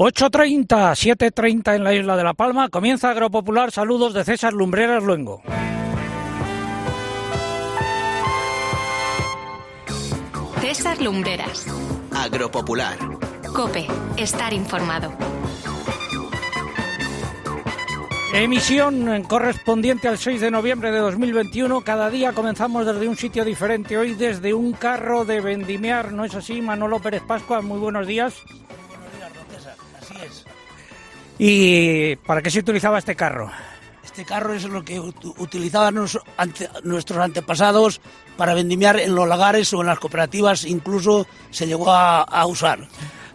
8.30, 7.30 en la isla de La Palma. Comienza Agropopular. Saludos de César Lumbreras Luengo. César Lumbreras. Agropopular. Cope. Estar informado. Emisión correspondiente al 6 de noviembre de 2021. Cada día comenzamos desde un sitio diferente. Hoy desde un carro de vendimiar. ¿No es así, Manolo Pérez Pascua? Muy buenos días. ¿Y para qué se utilizaba este carro? Este carro es lo que ut- utilizaban nuestros antepasados para vendimiar en los lagares o en las cooperativas, incluso se llegó a, a usar.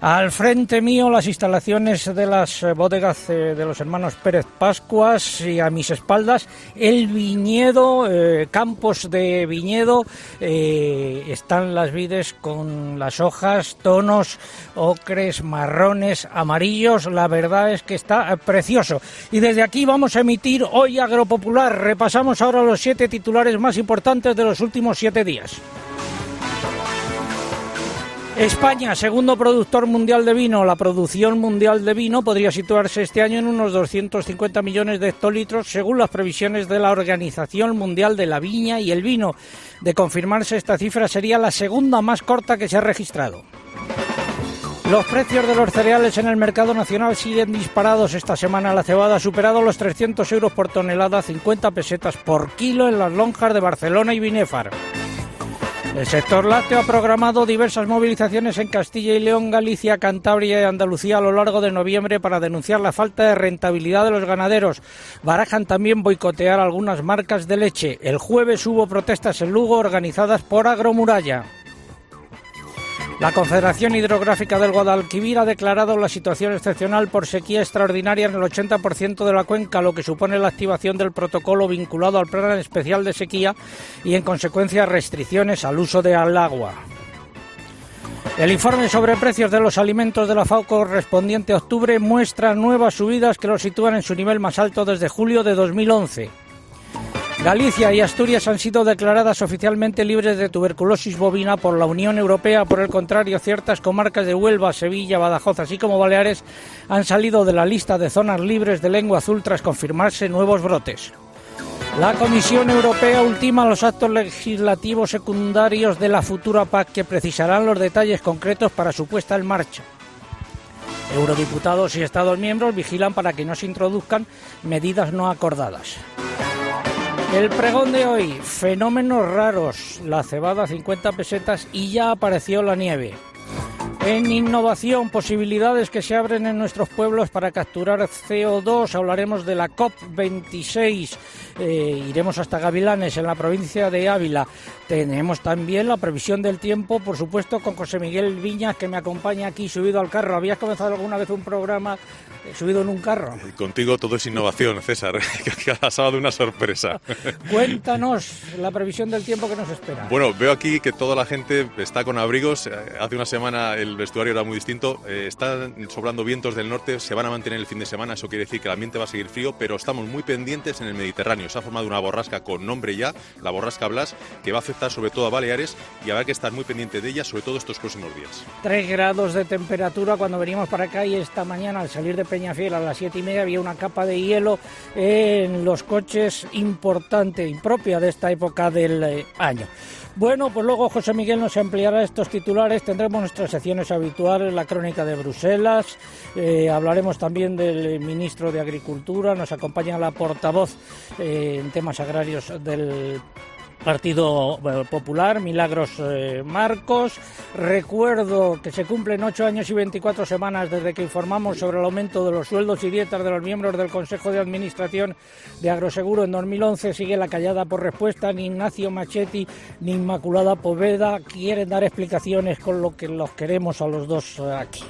Al frente mío las instalaciones de las eh, bodegas eh, de los hermanos Pérez Pascuas y a mis espaldas el viñedo, eh, campos de viñedo, están las vides con las hojas, tonos ocres, marrones, amarillos, la verdad es que está precioso. Y desde aquí vamos a emitir hoy Agropopular, repasamos ahora los siete titulares más importantes de los últimos siete días. España, segundo productor mundial de vino. La producción mundial de vino podría situarse este año en unos 250 millones de hectolitros, según las previsiones de la Organización Mundial de la Viña y el Vino. De confirmarse esta cifra, sería la segunda más corta que se ha registrado. Los precios de los cereales en el mercado nacional siguen disparados. Esta semana la cebada ha superado los 300 euros por tonelada, 50 pesetas por kilo en las lonjas de Barcelona y Binéfar. El sector lácteo ha programado diversas movilizaciones en Castilla y León, Galicia, Cantabria y Andalucía a lo largo de noviembre para denunciar la falta de rentabilidad de los ganaderos. Barajan también boicotear algunas marcas de leche. El jueves hubo protestas en Lugo organizadas por Agromuralla. La Confederación Hidrográfica del Guadalquivir ha declarado la situación excepcional por sequía extraordinaria en el 80% de la cuenca, lo que supone la activación del protocolo vinculado al Plan Especial de Sequía y, en consecuencia, restricciones al uso del agua. El informe sobre precios de los alimentos de la FAO correspondiente a octubre muestra nuevas subidas que los sitúan en su nivel más alto desde julio de 2011. Galicia y Asturias han sido declaradas oficialmente libres de tuberculosis bovina por la Unión Europea. Por el contrario, ciertas comarcas de Huelva, Sevilla, Badajoz, así como Baleares, han salido de la lista de zonas libres de lengua azul tras confirmarse nuevos brotes. La Comisión Europea ultima los actos legislativos secundarios de la futura PAC que precisarán los detalles concretos para su puesta en marcha. Eurodiputados y Estados miembros vigilan para que no se introduzcan medidas no acordadas. El pregón de hoy, fenómenos raros, la cebada 50 pesetas y ya apareció la nieve. En innovación, posibilidades que se abren en nuestros pueblos para capturar CO2. Hablaremos de la COP26. Eh, iremos hasta Gavilanes, en la provincia de Ávila. Tenemos también la previsión del tiempo, por supuesto, con José Miguel Viñas, que me acompaña aquí subido al carro. ¿Habías comenzado alguna vez un programa subido en un carro? Contigo todo es innovación, César. que ha pasado una sorpresa. Cuéntanos la previsión del tiempo que nos espera. Bueno, veo aquí que toda la gente está con abrigos. Eh, Hace una semana el vestuario era muy distinto. Eh, están sobrando vientos del norte, se van a mantener el fin de semana. Eso quiere decir que el ambiente va a seguir frío, pero estamos muy pendientes en el Mediterráneo. Se ha formado una borrasca con nombre ya, la borrasca Blas, que va a afectar sobre todo a Baleares y habrá que estar muy pendiente de ella, sobre todo estos próximos días. 3 grados de temperatura cuando veníamos para acá y esta mañana al salir de Peñafiel a las siete y media había una capa de hielo en los coches importante, impropia de esta época del eh, año. Bueno, pues luego José Miguel nos ampliará estos titulares, tendremos nuestras secciones habituales, la crónica de Bruselas, eh, hablaremos también del ministro de Agricultura, nos acompaña la portavoz eh, en temas agrarios del Partido Popular, Milagros eh, Marcos. Recuerdo que se cumplen ocho años y 24 semanas desde que informamos sobre el aumento de los sueldos y dietas de los miembros del Consejo de Administración de Agroseguro en 2011. Sigue la callada por respuesta. Ni Ignacio Machetti ni Inmaculada Poveda quieren dar explicaciones con lo que los queremos a los dos aquí.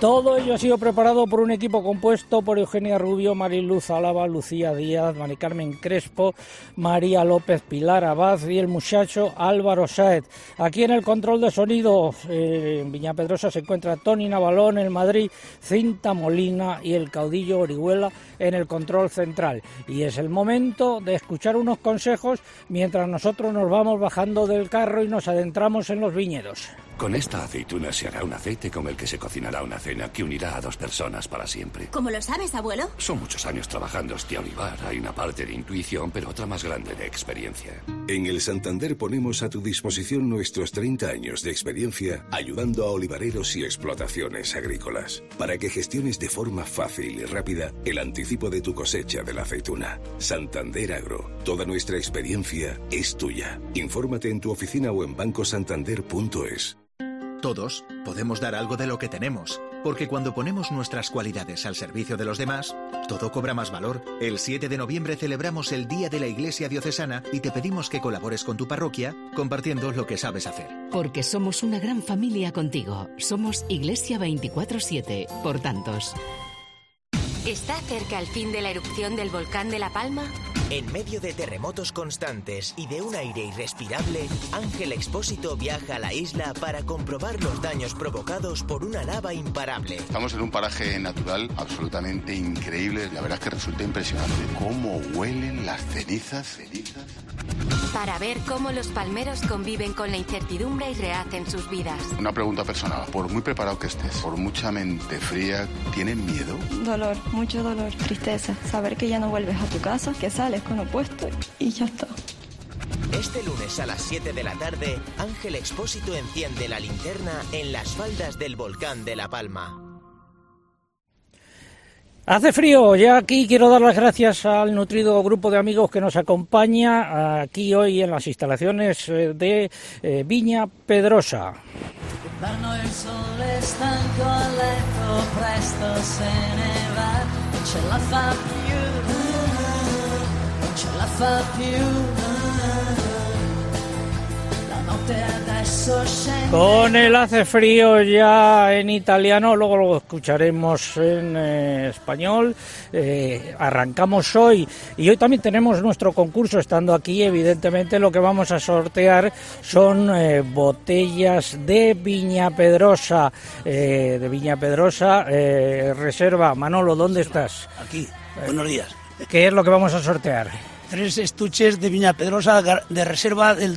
Todo ello ha sido preparado por un equipo compuesto por Eugenia Rubio, Mariluz Álava, Lucía Díaz, Mari Carmen Crespo, María López, Pilar Abad y el muchacho Álvaro Saez. Aquí en el control de sonido eh, en Viña Pedrosa se encuentra Tony Navalón, en Madrid Cinta Molina y el caudillo Orihuela en el control central. Y es el momento de escuchar unos consejos mientras nosotros nos vamos bajando del carro y nos adentramos en los viñedos. Con esta aceituna se hará un aceite con el que se cocinará una cena. Cena que unirá a dos personas para siempre. ¿Cómo lo sabes, abuelo? Son muchos años trabajando este olivar. Hay una parte de intuición, pero otra más grande de experiencia. En el Santander ponemos a tu disposición nuestros 30 años de experiencia ayudando a olivareros y explotaciones agrícolas para que gestiones de forma fácil y rápida el anticipo de tu cosecha de la aceituna. Santander Agro. Toda nuestra experiencia es tuya. Infórmate en tu oficina o en bancosantander.es. Todos podemos dar algo de lo que tenemos, porque cuando ponemos nuestras cualidades al servicio de los demás, todo cobra más valor. El 7 de noviembre celebramos el Día de la Iglesia Diocesana y te pedimos que colabores con tu parroquia compartiendo lo que sabes hacer. Porque somos una gran familia contigo. Somos Iglesia 24-7, por tantos. ¿Está cerca el fin de la erupción del volcán de La Palma? En medio de terremotos constantes y de un aire irrespirable, Ángel Expósito viaja a la isla para comprobar los daños provocados por una lava imparable. Estamos en un paraje natural absolutamente increíble. La verdad es que resulta impresionante cómo huelen las cenizas, cenizas. Para ver cómo los palmeros conviven con la incertidumbre y rehacen sus vidas. Una pregunta personal. Por muy preparado que estés, por mucha mente fría, ¿tienen miedo? Dolor, mucho dolor, tristeza. Saber que ya no vuelves a tu casa, que sales con opuesto y ya está. Este lunes a las 7 de la tarde, Ángel Expósito enciende la linterna en las faldas del volcán de La Palma. Hace frío, ya aquí quiero dar las gracias al nutrido grupo de amigos que nos acompaña aquí hoy en las instalaciones eh, de eh, Viña Pedrosa. Con el hace frío ya en italiano, luego lo escucharemos en eh, español. Eh, arrancamos hoy y hoy también tenemos nuestro concurso estando aquí. Evidentemente lo que vamos a sortear son eh, botellas de Viña Pedrosa, de Viña Pedrosa Reserva. Manolo, ¿dónde estás? Aquí, buenos días. ¿Qué es lo que vamos a sortear? Tres estuches de Viña Pedrosa de reserva del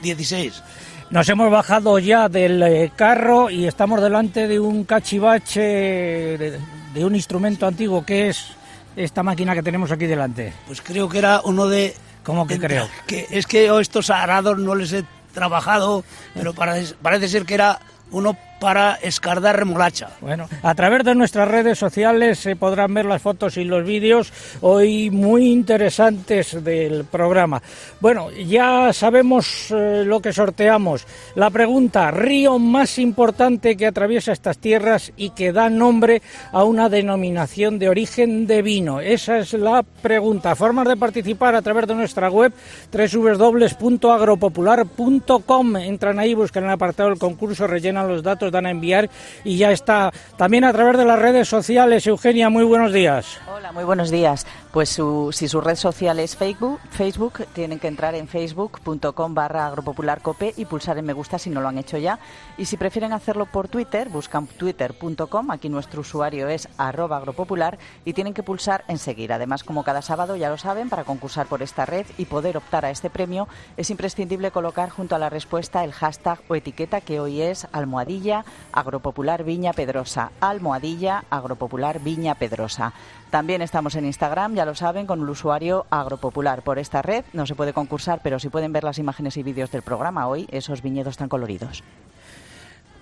2016. Nos hemos bajado ya del eh, carro y estamos delante de un cachivache, de, de un instrumento antiguo que es esta máquina que tenemos aquí delante. Pues creo que era uno de... ¿Cómo que de- creo? Que es que yo estos arados no les he trabajado, pero parece, parece ser que era uno para escardar remolacha. Bueno, a través de nuestras redes sociales se podrán ver las fotos y los vídeos hoy muy interesantes del programa. Bueno, ya sabemos eh, lo que sorteamos. La pregunta, río más importante que atraviesa estas tierras y que da nombre a una denominación de origen de vino. Esa es la pregunta. Formas de participar a través de nuestra web www.agropopular.com. Entran ahí, buscan el apartado del concurso, rellenan los datos, dan a enviar y ya está. También a través de las redes sociales. Eugenia, muy buenos días. Hola, muy buenos días. Pues su- si su red social es Facebook, Facebook, tienen que entrar en facebook.com barra agropopularcope y pulsar en me gusta si no lo han hecho ya. Y si prefieren hacerlo por Twitter, buscan twitter.com, aquí nuestro usuario es arroba agropopular y tienen que pulsar en seguir. Además, como cada sábado ya lo saben, para concursar por esta red y poder optar a este premio es imprescindible colocar junto a la respuesta el hashtag o etiqueta que hoy es almohadilla agropopular viña pedrosa. Almohadilla agropopular viña pedrosa. También estamos en Instagram, ya lo saben, con el usuario agropopular. Por esta red no se puede concursar, pero sí pueden ver las imágenes y vídeos del programa hoy, esos viñedos tan coloridos.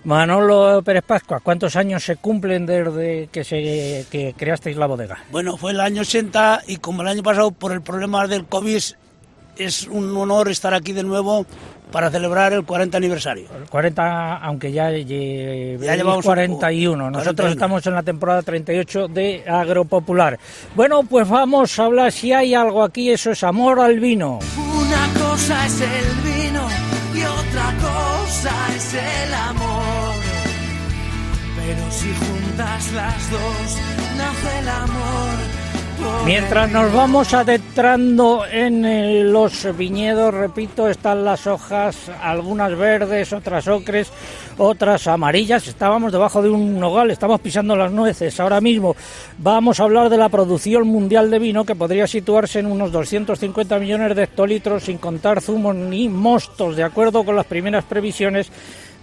Manolo Pérez Pascua, ¿cuántos años se cumplen desde que, se, que creasteis la bodega? Bueno, fue el año 80 y como el año pasado por el problema del COVID es un honor estar aquí de nuevo para celebrar el 40 aniversario. 40, aunque ya, lle- Ya llevamos un- 41. Nosotros 41. estamos en la temporada 38 de Agropopular. Bueno, pues vamos a hablar si hay algo aquí, eso es amor al vino. Una cosa es el vino y otra cosa es el amor. Pero si juntas las dos, nace el amor. Mientras nos vamos adentrando en eh, los viñedos, repito, están las hojas, algunas verdes, otras ocres, otras amarillas. Estábamos debajo de un nogal, estamos pisando las nueces. Ahora mismo vamos a hablar de la producción mundial de vino, que podría situarse en unos 250 millones de hectolitros, sin contar zumos ni mostos, de acuerdo con las primeras previsiones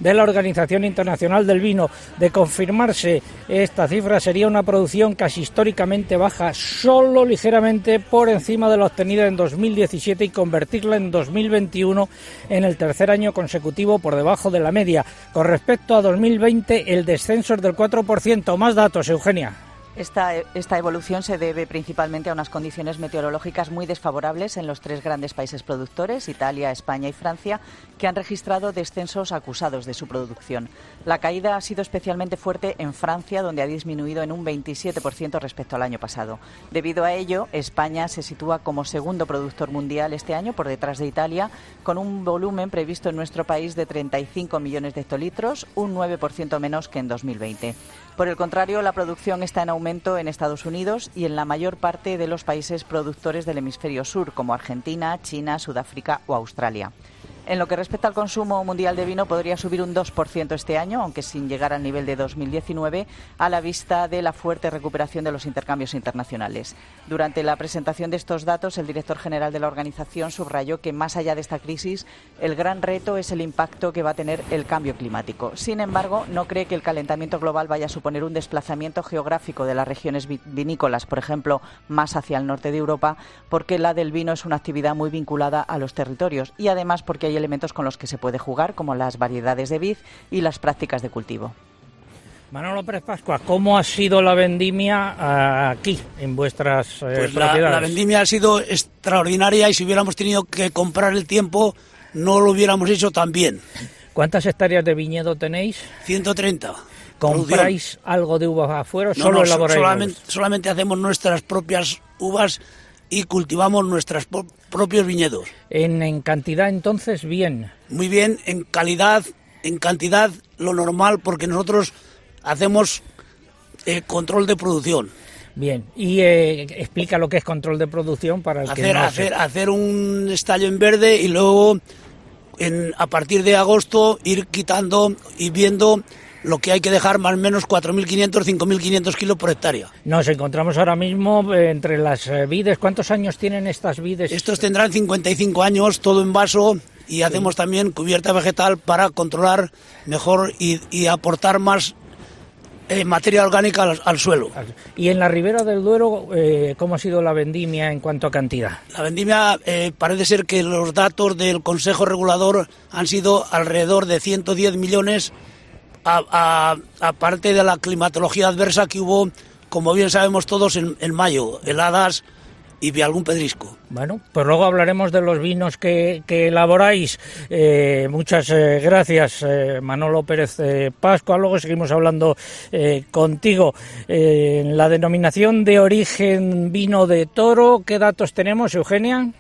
de la Organización Internacional del Vino. De confirmarse esta cifra sería una producción casi históricamente baja, solo ligeramente por encima de la obtenida en 2017 y convertirla en 2021 en el tercer año consecutivo por debajo de la media. Con respecto a 2020, el descenso es del 4%. Más datos, Eugenia. Esta, evolución se debe principalmente a unas condiciones meteorológicas muy desfavorables en los tres grandes países productores, Italia, España y Francia, que han registrado descensos acusados de su producción. La caída ha sido especialmente fuerte en Francia, donde ha disminuido en un 27% respecto al año pasado. Debido a ello, España se sitúa como segundo productor mundial este año, por detrás de Italia, con un volumen previsto en nuestro país de 35 millones de hectolitros, un 9% menos que en 2020. Por el contrario, la producción está en aumento en Estados Unidos y en la mayor parte de los países productores del hemisferio sur, como Argentina, China, Sudáfrica o Australia. En lo que respecta al consumo mundial de vino, podría subir un 2% este año, aunque sin llegar al nivel de 2019, a la vista de la fuerte recuperación de los intercambios internacionales. Durante la presentación de estos datos, el director general de la organización subrayó que, más allá de esta crisis, el gran reto es el impacto que va a tener el cambio climático. Sin embargo, no cree que el calentamiento global vaya a suponer un desplazamiento geográfico de las regiones vinícolas, por ejemplo, más hacia el norte de Europa, porque la del vino es una actividad muy vinculada a los territorios y además porque hay elementos con los que se puede jugar, como las variedades de vid y las prácticas de cultivo. Manolo Pérez Pascua, ¿cómo ha sido la vendimia eh, aquí, en vuestras eh, pues propiedades? La, vendimia ha sido extraordinaria y si hubiéramos tenido que comprar el tiempo, no lo hubiéramos hecho tan bien. ¿Cuántas hectáreas de viñedo tenéis? 130. ¿Compráis algo de uvas afuera o solo no, elaboráis? Solamente, solamente hacemos nuestras propias uvas y cultivamos nuestros propios viñedos. En, en, cantidad entonces bien. Muy bien, en calidad, en cantidad lo normal porque nosotros hacemos eh, control de producción. Bien, y eh, explica lo que es control de producción para el hacer, que no hacer, hacer un estallo en verde y luego en, a partir de agosto ir quitando y viendo lo que hay que dejar más o menos 4.500, 5.500 kilos por hectárea. Nos encontramos ahora mismo eh, entre las eh, vides. ¿Cuántos años tienen estas vides? Estos tendrán 55 años, todo en vaso, y hacemos también cubierta vegetal para controlar mejor y, y aportar más eh, materia orgánica al, al, suelo. ¿Y en la ribera del Duero eh, cómo ha sido la vendimia en cuanto a cantidad? La vendimia eh, parece ser que los datos del Consejo Regulador han sido alrededor de 110 millones aparte de la climatología adversa que hubo, como bien sabemos todos, en, mayo, heladas y algún pedrisco. Bueno, pues luego hablaremos de los vinos que, que elaboráis. Eh, muchas eh, gracias, eh, Manolo Pérez Pascua. Luego seguimos hablando contigo. en la denominación de origen vino de toro, ¿qué datos tenemos, Eugenia?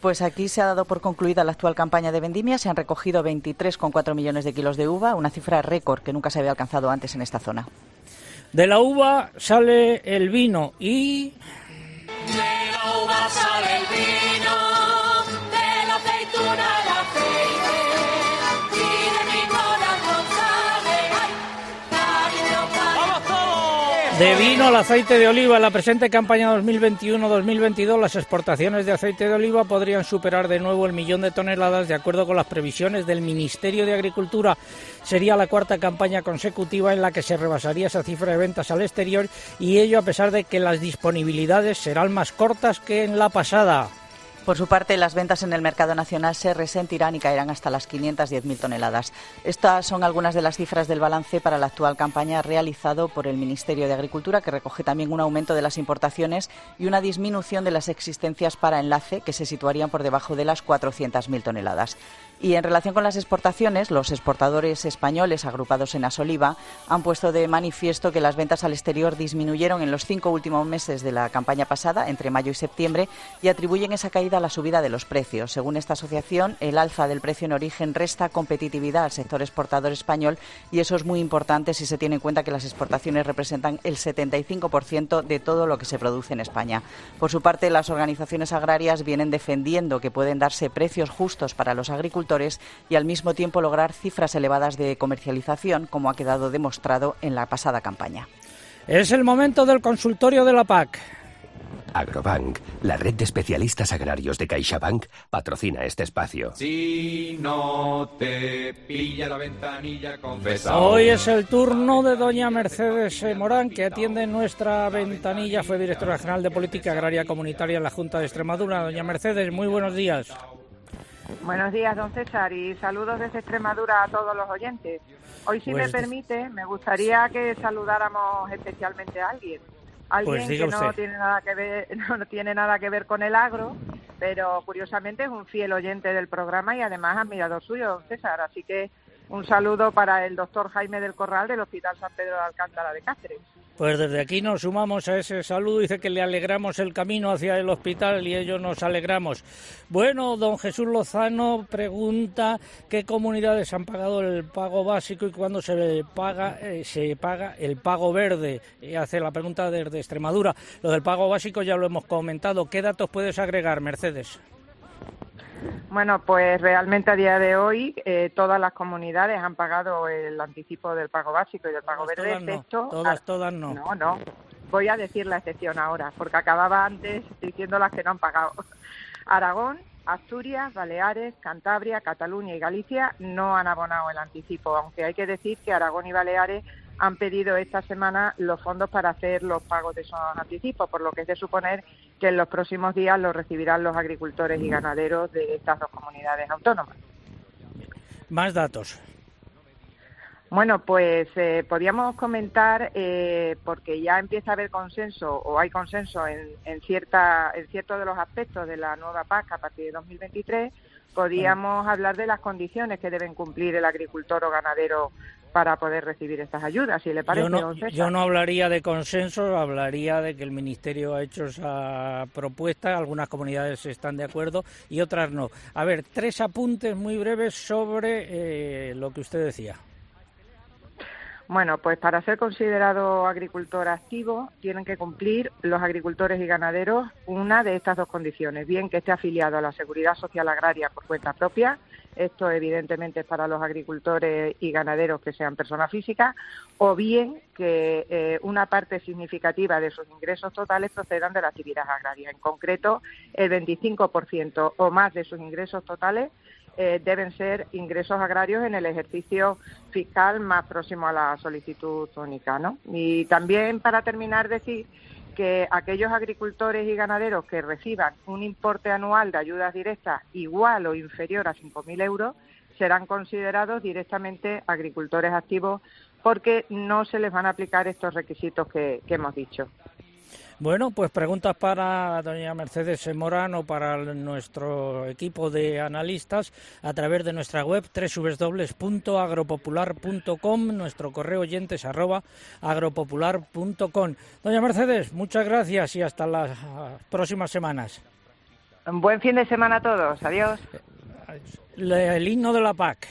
Pues aquí se ha dado por concluida la actual campaña de vendimia. Se han recogido 23,4 millones de kilos de uva, una cifra récord que nunca se había alcanzado antes en esta zona. De la uva sale el vino y... De la uva sale el vino, De vino al aceite de oliva, en la presente campaña 2021-2022 las exportaciones de aceite de oliva podrían superar de nuevo el millón de toneladas de acuerdo con las previsiones del Ministerio de Agricultura. Sería la cuarta campaña consecutiva en la que se rebasaría esa cifra de ventas al exterior y ello a pesar de que las disponibilidades serán más cortas que en la pasada. Por su parte, las ventas en el mercado nacional se resentirán y caerán hasta las 510.000 toneladas. Estas son algunas de las cifras del balance para la actual campaña realizado por el Ministerio de Agricultura, que recoge también un aumento de las importaciones y una disminución de las existencias para enlace, que se situarían por debajo de las 400.000 toneladas. Y en relación con las exportaciones, los exportadores españoles agrupados en Asoliva han puesto de manifiesto que las ventas al exterior disminuyeron en los cinco últimos meses de la campaña pasada, entre mayo y septiembre, y atribuyen esa caída a la subida de los precios. Según esta asociación, el alza del precio en origen resta competitividad al sector exportador español y eso es muy importante si se tiene en cuenta que las exportaciones representan el 75% de todo lo que se produce en España. Por su parte, las organizaciones agrarias vienen defendiendo que pueden darse precios justos para los agricultores y al mismo tiempo lograr cifras elevadas de comercialización, como ha quedado demostrado en la pasada campaña. Es el momento del consultorio de la PAC. Agrobank, la red de especialistas agrarios de CaixaBank, patrocina este espacio. Si no te pilla la ventanilla, confesa. Hoy es el turno de doña Mercedes Morán, que atiende nuestra ventanilla. Fue directora general de Política Agraria Comunitaria en la Junta de Extremadura. Doña Mercedes, muy buenos días. Buenos días, don César, y saludos desde Extremadura a todos los oyentes. Hoy, si Pues me permite, me gustaría que saludáramos especialmente a alguien. Alguien Pues diga que no usted. tiene nada que ver, no tiene nada que ver con el agro, pero curiosamente es un fiel oyente del programa y además admirador suyo, don César. Así que un saludo para el doctor Jaime del Corral del Hospital San Pedro de Alcántara de Cáceres. Pues desde aquí nos sumamos a ese saludo. Dice que le alegramos el camino hacia el hospital y ellos nos alegramos. Bueno, don Jesús Lozano pregunta qué comunidades han pagado el pago básico y cuándo se paga eh, se paga el pago verde. Y hace la pregunta desde Extremadura. Lo del pago básico ya lo hemos comentado. ¿Qué datos puedes agregar, Mercedes? Bueno, pues realmente a día de hoy eh, todas las comunidades han pagado el anticipo del pago básico y del pago Todas, verde, todas no. Todas, todas no. No, no. Voy a decir la excepción ahora, porque acababa antes diciendo las que no han pagado. Aragón, Asturias, Baleares, Cantabria, Cataluña y Galicia no han abonado el anticipo, aunque hay que decir que Aragón y Baleares han pedido esta semana los fondos para hacer los pagos de esos anticipos, por lo que es de suponer que en los próximos días los recibirán los agricultores y ganaderos de estas dos comunidades autónomas. Más datos. Bueno, pues eh, podríamos comentar, eh, porque ya empieza a haber consenso o hay consenso en, en, cierta, en ciertos de los aspectos de la nueva PAC a partir de 2023, podríamos hablar de las condiciones que deben cumplir el agricultor o ganadero para poder recibir estas ayudas, si le parece. Yo no, yo hablaría de consenso, hablaría de que el Ministerio ha hecho esa propuesta, algunas comunidades están de acuerdo y otras no. A ver, tres apuntes muy breves sobre eh, lo que usted decía. Bueno, pues para ser considerado agricultor activo tienen que cumplir los agricultores y ganaderos una de estas dos condiciones, bien que esté afiliado a la Seguridad Social Agraria por cuenta propia, esto evidentemente es para los agricultores y ganaderos que sean personas físicas, o bien que eh, una parte significativa de sus ingresos totales procedan de la actividad agraria, en concreto el 25% o más de sus ingresos totales eh, deben ser ingresos agrarios en el ejercicio fiscal más próximo a la solicitud única. ¿no? Y también, para terminar, decir que aquellos agricultores y ganaderos que reciban un importe anual de ayudas directas igual o inferior a 5.000 euros serán considerados directamente agricultores activos porque no se les van a aplicar estos requisitos que, que hemos dicho. Bueno, pues preguntas para doña Mercedes Morán o para nuestro equipo de analistas a través de nuestra web www.agropopular.com, nuestro correo oyentes arroba agropopular.com. Doña Mercedes, muchas gracias y hasta las próximas semanas. Un buen fin de semana a todos. Adiós. El himno de la PAC.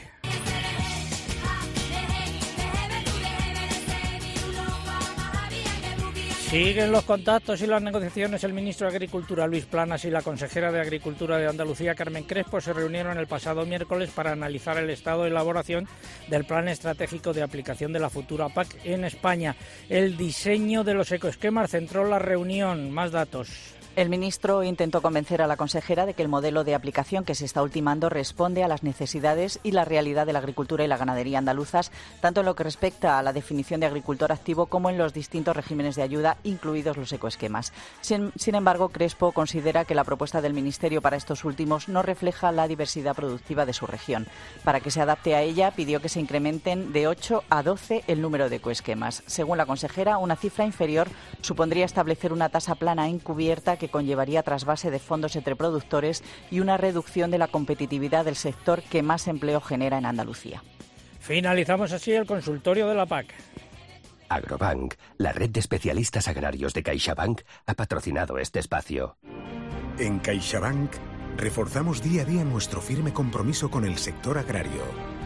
Siguen los contactos y las negociaciones. El ministro de Agricultura, Luis Planas, y la consejera de Agricultura de Andalucía, Carmen Crespo, se reunieron el pasado miércoles para analizar el estado de elaboración del plan estratégico de aplicación de la futura PAC en España. El diseño de los ecoesquemas centró la reunión. Más datos. El ministro intentó convencer a la consejera de que el modelo de aplicación que se está ultimando responde a las necesidades y la realidad de la agricultura y la ganadería andaluzas, tanto en lo que respecta a la definición de agricultor activo como en los distintos regímenes de ayuda, incluidos los ecoesquemas. Sin, embargo, Crespo considera que la propuesta del Ministerio para estos últimos no refleja la diversidad productiva de su región. Para que se adapte a ella, pidió que se incrementen de 8 a 12 el número de ecoesquemas. Según la consejera, una cifra inferior supondría establecer una tasa plana encubierta que conllevaría trasvase de fondos entre productores y una reducción de la competitividad del sector que más empleo genera en Andalucía. Finalizamos así el consultorio de la PAC. Agrobank, la red de especialistas agrarios de CaixaBank, ha patrocinado este espacio. En CaixaBank reforzamos día a día nuestro firme compromiso con el sector agrario.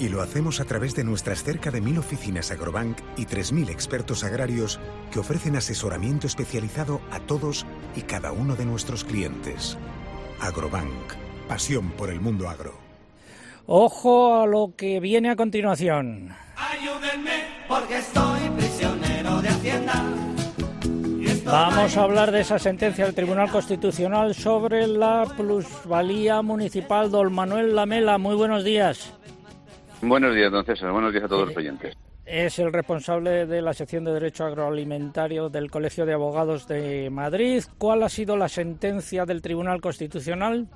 Y lo hacemos a través de nuestras cerca de mil oficinas Agrobank y 3.000 expertos agrarios que ofrecen asesoramiento especializado a todos y cada uno de nuestros clientes. Agrobank, pasión por el mundo agro. Ojo a lo que viene a continuación. Ayúdenme porque estoy prisionero de Hacienda. Vamos a hablar de esa sentencia del Tribunal Constitucional sobre la plusvalía municipal. Don Manuel Lamela, muy buenos días. Buenos días, don César. Buenos días a todos los oyentes. Es el responsable de la sección de Derecho Agroalimentario del Colegio de Abogados de Madrid. ¿Cuál ha sido la sentencia del Tribunal Constitucional?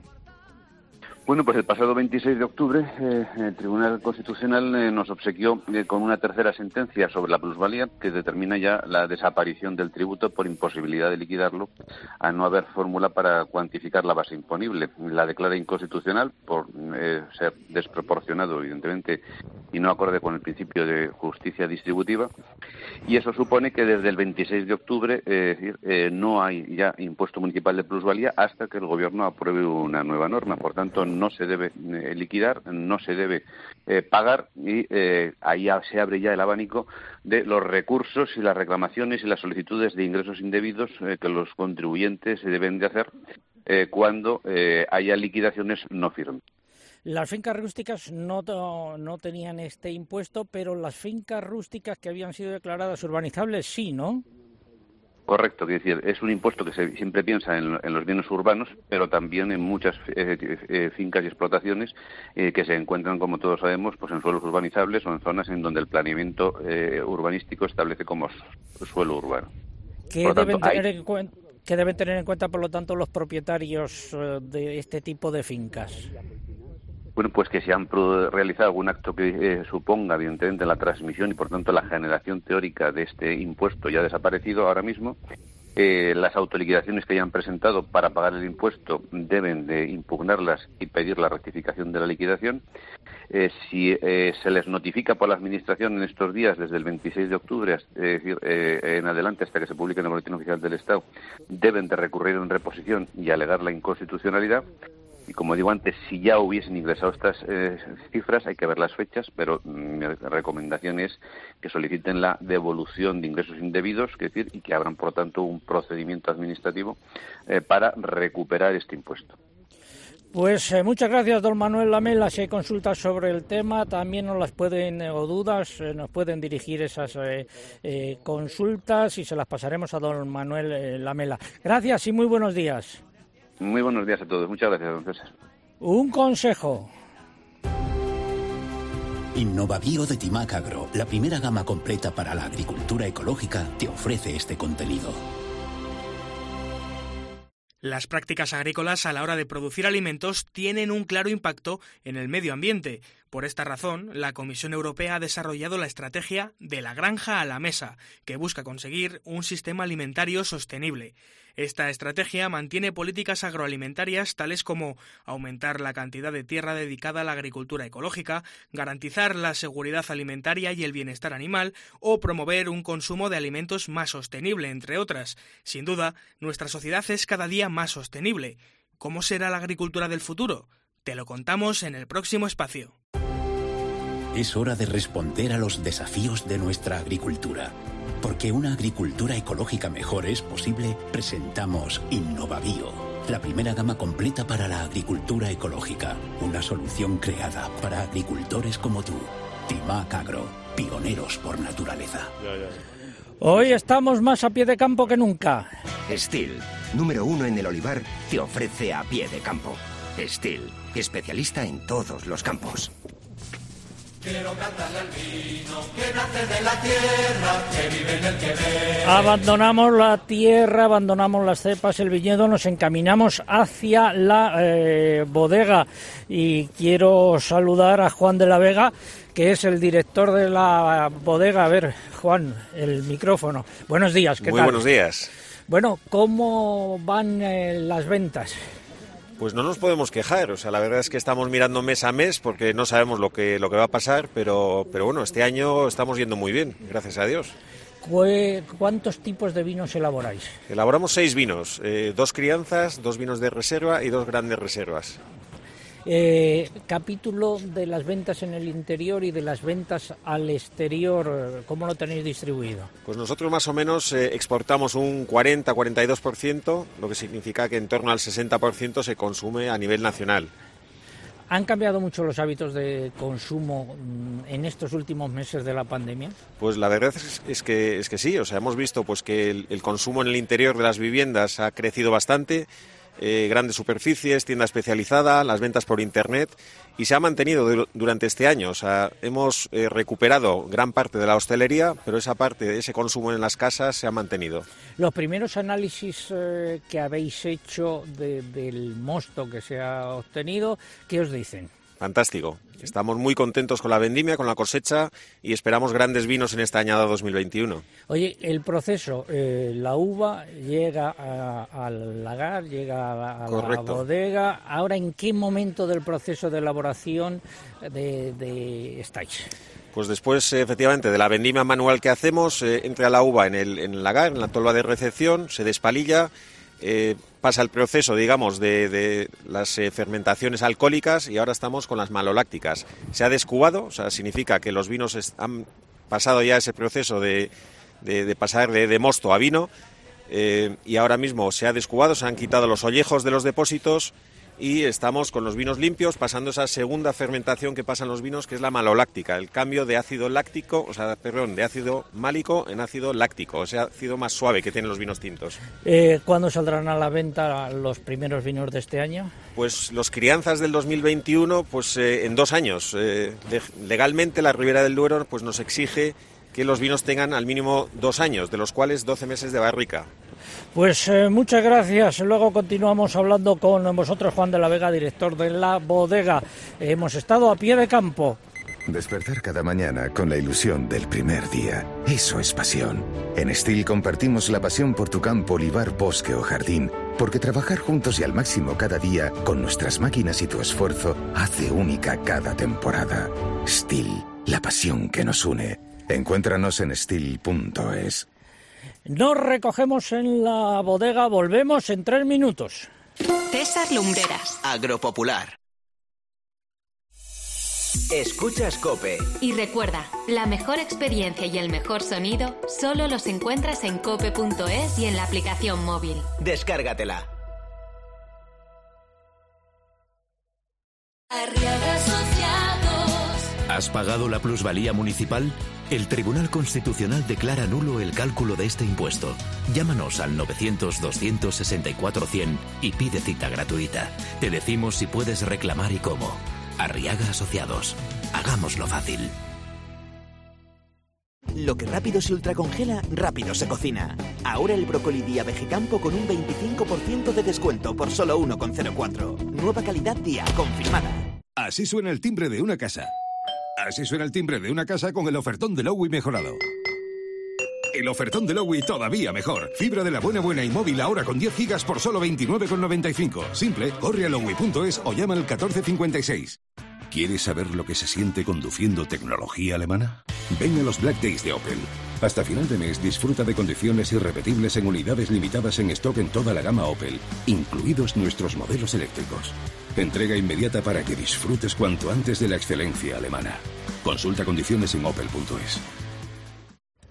Bueno, pues el pasado 26 de octubre eh, el Tribunal Constitucional eh, nos obsequió eh, con una tercera sentencia sobre la plusvalía que determina ya la desaparición del tributo por imposibilidad de liquidarlo a no haber fórmula para cuantificar la base imponible. La declara inconstitucional por ser desproporcionado, evidentemente, y no acorde con el principio de justicia distributiva. Y eso supone que desde el 26 de octubre no hay ya impuesto municipal de plusvalía hasta que el Gobierno apruebe una nueva norma. Por tanto, no se debe eh, liquidar, no se debe eh, pagar y eh, ahí se abre ya el abanico de los recursos y las reclamaciones y las solicitudes de ingresos indebidos que los contribuyentes deben de hacer cuando haya liquidaciones no firmes. Las fincas rústicas no, no tenían este impuesto, pero las fincas rústicas que habían sido declaradas urbanizables sí, ¿no? Correcto, es decir, es un impuesto que se siempre piensa en, los bienes urbanos, pero también en muchas eh, eh, fincas y explotaciones eh, que se encuentran, como todos sabemos, pues en suelos urbanizables o en zonas en donde el planeamiento urbanístico establece como suelo urbano. ¿Qué deben, tener en ¿Qué deben tener en cuenta, por lo tanto, los propietarios de este tipo de fincas? Bueno, pues que se han realizado algún acto que eh, suponga, evidentemente, la transmisión y, por tanto, la generación teórica de este impuesto ya desaparecido ahora mismo. Eh, las autoliquidaciones que hayan presentado para pagar el impuesto deben de impugnarlas y pedir la rectificación de la liquidación. Eh, si se les notifica por la Administración en estos días, desde el 26 de octubre en adelante hasta que se publique en el Boletín Oficial del Estado, deben de recurrir en reposición y alegar la inconstitucionalidad. Y como digo antes, si ya hubiesen ingresado estas eh, cifras, hay que ver las fechas, pero mm, mi recomendación es que soliciten la devolución de ingresos indebidos, es decir, y que abran, por tanto, un procedimiento administrativo eh, para recuperar este impuesto. Pues eh, muchas gracias, don Manuel Lamela. Si hay consultas sobre el tema, también nos las pueden, o dudas, nos pueden dirigir esas consultas y se las pasaremos a don Manuel Lamela. Gracias y muy buenos días. Muy buenos días a todos. Muchas gracias, don César. Un consejo. Innovabio de Timac Agro, la primera gama completa para la agricultura ecológica, te ofrece este contenido. Las prácticas agrícolas a la hora de producir alimentos tienen un claro impacto en el medio ambiente. Por esta razón, la Comisión Europea ha desarrollado la estrategia de la granja a la mesa, que busca conseguir un sistema alimentario sostenible. Esta estrategia mantiene políticas agroalimentarias tales como aumentar la cantidad de tierra dedicada a la agricultura ecológica, garantizar la seguridad alimentaria y el bienestar animal o promover un consumo de alimentos más sostenible, entre otras. Sin duda, nuestra sociedad es cada día más sostenible. ¿Cómo será la agricultura del futuro? Te lo contamos en el próximo espacio. Es hora de responder a los desafíos de nuestra agricultura. Porque una agricultura ecológica mejor es posible, presentamos Innovabio, la primera gama completa para la agricultura ecológica. Una solución creada para agricultores como tú. Timac Agro, pioneros por naturaleza. Hoy estamos más a pie de campo que nunca. Steel, número uno en el olivar, te ofrece a pie de campo. Steel, especialista en todos los campos. Quiero cantarle al vino que nace de la tierra, que vive en el que Abandonamos la tierra, abandonamos las cepas, el viñedo, nos encaminamos hacia la eh, bodega y quiero saludar a Juan de la Vega, que es el director de la bodega. A ver, Juan, el micrófono. Buenos días, ¿qué Muy buenos días. Bueno, ¿cómo van eh, las ventas? Pues no nos podemos quejar, o sea, la verdad es que estamos mirando mes a mes porque no sabemos lo que, lo que va a pasar, pero, pero bueno, este año estamos yendo muy bien, gracias a Dios. ¿Cuántos tipos de vinos elaboráis? Elaboramos seis vinos, eh, dos crianzas, dos vinos de reserva y dos grandes reservas. Eh, capítulo de las ventas en el interior y de las ventas al exterior, ¿cómo lo tenéis distribuido? Pues nosotros más o menos eh, exportamos un 40-42%, lo que significa que en torno al 60% se consume a nivel nacional. ¿Han cambiado mucho los hábitos de consumo mm, en estos últimos meses de la pandemia? Pues la verdad es, es que, es que sí, o sea, hemos visto pues que el, el consumo en el interior de las viviendas ha crecido bastante, eh, grandes superficies, tienda especializada, las ventas por Internet y se ha mantenido du- durante este año. Hemos eh, recuperado gran parte de la hostelería, pero esa parte ese consumo en las casas se ha mantenido. Los primeros análisis eh, que habéis hecho de- del mosto que se ha obtenido, ¿qué os dicen? Fantástico. Estamos muy contentos con la vendimia, con la cosecha y esperamos grandes vinos en esta añada 2021. Oye, el proceso, eh, la uva llega a- al lagar, llega a, a la bodega. Ahora, ¿en qué momento del proceso de elaboración de, de estáis? Pues después, eh, efectivamente, de la vendimia manual que hacemos, eh, entra la uva en el, en el lagar, en la tolva de recepción, se despalilla, eh, pasa el proceso, digamos, de, las eh, fermentaciones alcohólicas y ahora estamos con las malolácticas. Se ha descubado, o sea, significa que los vinos han pasado ya ese proceso de, de- pasar de, de mosto a vino eh, y ahora mismo se ha descubado, se han quitado los ollejos de los depósitos y estamos con los vinos limpios pasando esa segunda fermentación que pasan los vinos que es la maloláctica, el cambio de ácido láctico, o sea, perdón, de ácido málico en ácido láctico, o sea, ácido más suave que tienen los vinos tintos. Eh, ¿Cuándo saldrán a la venta los primeros vinos de este año? Pues los crianzas del 2021, pues eh, en dos años. Eh, legalmente la Ribera del Duero pues nos exige que los vinos tengan al mínimo dos años, de los cuales 12 meses de barrica. Pues eh, muchas gracias. Luego continuamos hablando con vosotros, Juan de la Vega, director de la bodega. Hemos estado a pie de campo. Despertar cada mañana con la ilusión del primer día. Eso es pasión. En Steel compartimos la pasión por tu campo, olivar, bosque o jardín, porque trabajar juntos y al máximo cada día, con nuestras máquinas y tu esfuerzo, hace única cada temporada. Steel, la pasión que nos une. Encuéntranos en steel.es. Nos recogemos en la bodega, volvemos en tres minutos. César Lumbreras. Agropopular. Escuchas Cope. Y recuerda, la mejor experiencia y el mejor sonido solo los encuentras en cope.es y en la aplicación móvil. Descárgatela. Arriaga Asociados. ¿Has pagado la plusvalía municipal? El Tribunal Constitucional declara nulo el cálculo de este impuesto. Llámanos al 900-264-100 y pide cita gratuita. Te decimos si puedes reclamar y cómo. Arriaga Asociados. Hagámoslo fácil. Lo que rápido se ultracongela, rápido se cocina. Ahora el brócoli día Vegecampo con un 25% de descuento por solo 1,04. Nueva calidad día, confirmada. Así suena el timbre de una casa. Así suena el timbre de una casa con el ofertón de Lowy mejorado. El ofertón de Lowy todavía mejor. Fibra de la buena buena y móvil ahora con 10 gigas por solo 29,95. Simple, corre a lowy.es o llama al 1456. ¿Quieres saber lo que se siente conduciendo tecnología alemana? Ven a los Black Days de Opel. Hasta final de mes disfruta de condiciones irrepetibles en unidades limitadas en stock en toda la gama Opel, incluidos nuestros modelos eléctricos. Entrega inmediata para que disfrutes cuanto antes de la excelencia alemana. Consulta condiciones en opel.es.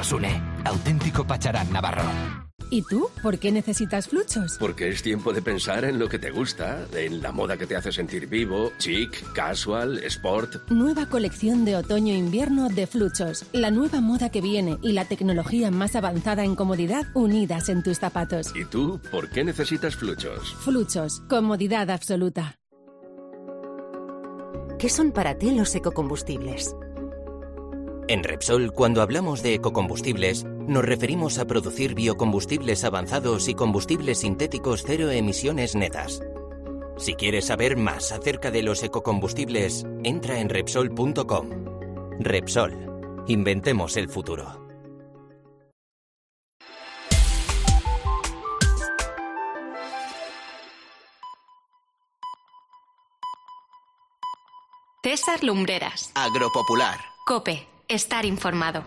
nos une. Auténtico Pacharán Navarro. ¿Y tú? ¿Por qué necesitas fluchos? Porque es tiempo de pensar en lo que te gusta, en la moda que te hace sentir vivo, chic, casual, sport. Nueva colección de otoño-invierno de Fluchos. La nueva moda que viene y la tecnología más avanzada en comodidad unidas en tus zapatos. ¿Y tú por qué necesitas fluchos? Fluchos. Comodidad absoluta. ¿Qué son para ti los ecocombustibles? En Repsol, cuando hablamos de ecocombustibles, nos referimos a producir biocombustibles avanzados y combustibles sintéticos cero emisiones netas. Si quieres saber más acerca de los ecocombustibles, entra en Repsol.com. Repsol. Inventemos el futuro. César Lumbreras. Agropopular. Cope. Estar informado.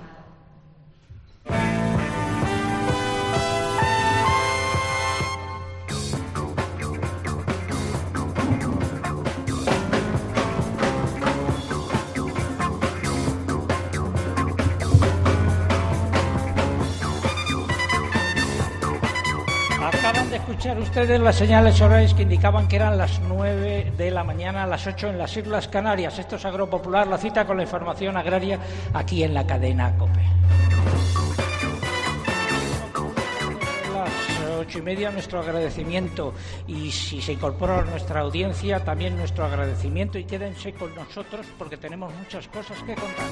Escuchar ustedes las señales horarias que indicaban que eran las 9 de la mañana, las 8 en las Islas Canarias. Esto es Agropopular, la cita con la información agraria aquí en la cadena COPE. Ocho y media nuestro agradecimiento y si se incorpora a nuestra audiencia también nuestro agradecimiento y quédense con nosotros porque tenemos muchas cosas que contar.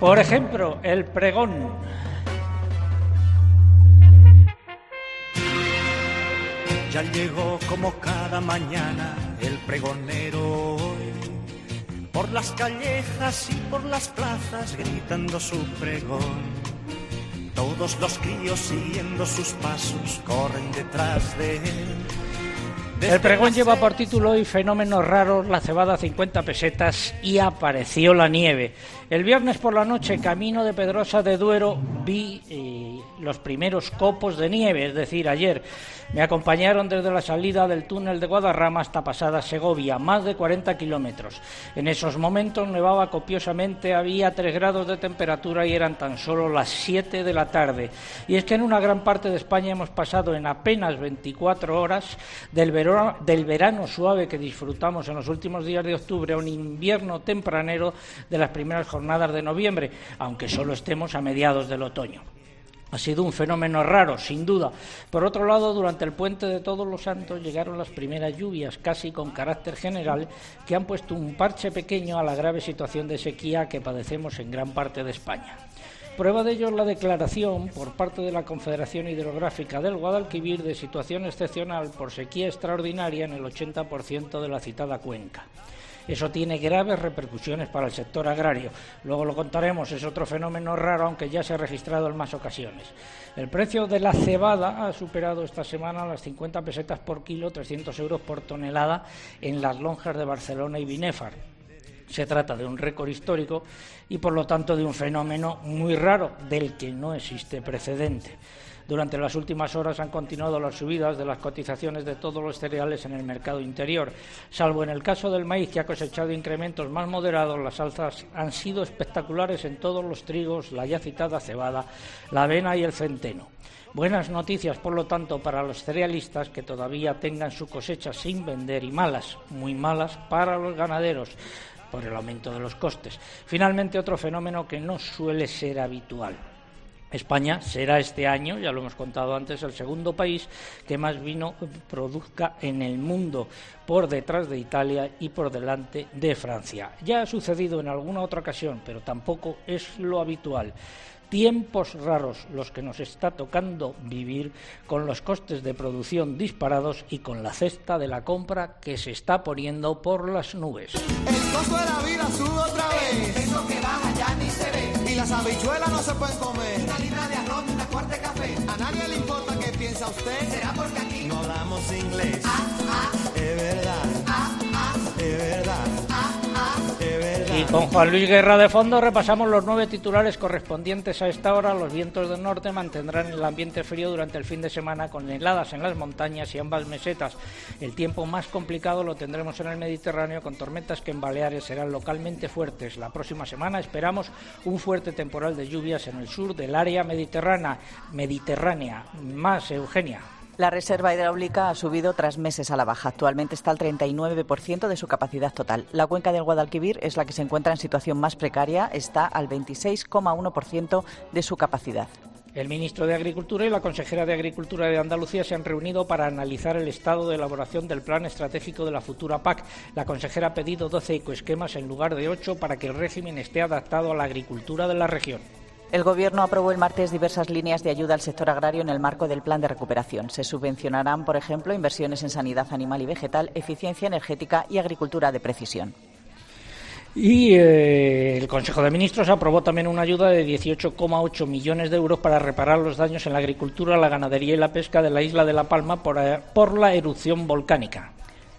Por ejemplo, el pregón. Ya llegó como cada mañana el pregonero hoy, por las callejas y por las plazas gritando su pregón. Todos los críos siguiendo sus pasos corren detrás de él. El pregón lleva por título hoy Fenómenos raros, la cebada 50 pesetas y apareció la nieve. El viernes por la noche, camino de Pedrosa de Duero, vi eh, los primeros copos de nieve, es decir, ayer. Me acompañaron desde la salida del túnel de Guadarrama hasta pasada Segovia, más de 40 kilómetros. En esos momentos nevaba copiosamente, había 3 grados de temperatura y eran tan solo las 7 de la tarde. Y es que en una gran parte de España hemos pasado en apenas 24 horas del verano, del verano suave que disfrutamos en los últimos días de octubre a un invierno tempranero de las primeras jornadas de noviembre, aunque solo estemos a mediados del otoño. Ha sido un fenómeno raro, sin duda. Por otro lado, durante el puente de Todos los Santos llegaron las primeras lluvias, casi con carácter general, que han puesto un parche pequeño a la grave situación de sequía que padecemos en gran parte de España. Prueba de ello es la declaración por parte de la Confederación Hidrográfica del Guadalquivir de situación excepcional por sequía extraordinaria en el 80% de la citada cuenca. Eso tiene graves repercusiones para el sector agrario. Luego lo contaremos, es otro fenómeno raro, aunque ya se ha registrado en más ocasiones. El precio de la cebada ha superado esta semana las 50 pesetas por kilo, 300 euros por tonelada en las lonjas de Barcelona y Binefar. Se trata de un récord histórico y, por lo tanto, de un fenómeno muy raro del que no existe precedente. Durante las últimas horas han continuado las subidas de las cotizaciones de todos los cereales en el mercado interior. Salvo en el caso del maíz, que ha cosechado incrementos más moderados, las alzas han sido espectaculares en todos los trigos, la ya citada cebada, la avena y el centeno. Buenas noticias, por lo tanto, para los cerealistas que todavía tengan su cosecha sin vender y malas, muy malas, para los ganaderos por el aumento de los costes. Finalmente, otro fenómeno que no suele ser habitual. España será este año, ya lo hemos contado antes, el segundo país que más vino produzca en el mundo, por detrás de Italia y por delante de Francia. Ya ha sucedido en alguna otra ocasión, pero tampoco es lo habitual. Tiempos raros los que nos está tocando vivir con los costes de producción disparados y con la cesta de la compra que se está poniendo por las nubes. El costo de la vida sube otra vez. Eso que baja ya ni se ve. Y las habichuelas no se pueden comer. Una libra de arroz y una cuarta de café. A nadie le importa qué piensa usted. Será porque aquí no hablamos inglés. Ah, ah. Es verdad. Y con Juan Luis Guerra de fondo repasamos los nueve titulares correspondientes a esta hora. Los vientos del norte mantendrán el ambiente frío durante el fin de semana con heladas en las montañas y ambas mesetas. El tiempo más complicado lo tendremos en el Mediterráneo con tormentas que en Baleares serán localmente fuertes. La próxima semana esperamos un fuerte temporal de lluvias en el sur del área mediterránea. Mediterránea. Más, Eugenia. La reserva hidráulica ha subido tras meses a la baja. Actualmente está al 39% de su capacidad total. La cuenca del Guadalquivir es la que se encuentra en situación más precaria, está al 26,1% de su capacidad. El ministro de Agricultura y la consejera de Agricultura de Andalucía se han reunido para analizar el estado de elaboración del plan estratégico de la futura PAC. La consejera ha pedido 12 ecoesquemas en lugar de 8 para que el régimen esté adaptado a la agricultura de la región. El Gobierno aprobó el martes diversas líneas de ayuda al sector agrario en el marco del plan de recuperación. Se subvencionarán, por ejemplo, inversiones en sanidad animal y vegetal, eficiencia energética y agricultura de precisión. Y eh, el Consejo de Ministros aprobó también una ayuda de 18,8 millones de euros para reparar los daños en la agricultura, la ganadería y la pesca de la isla de La Palma por, eh, por la erupción volcánica.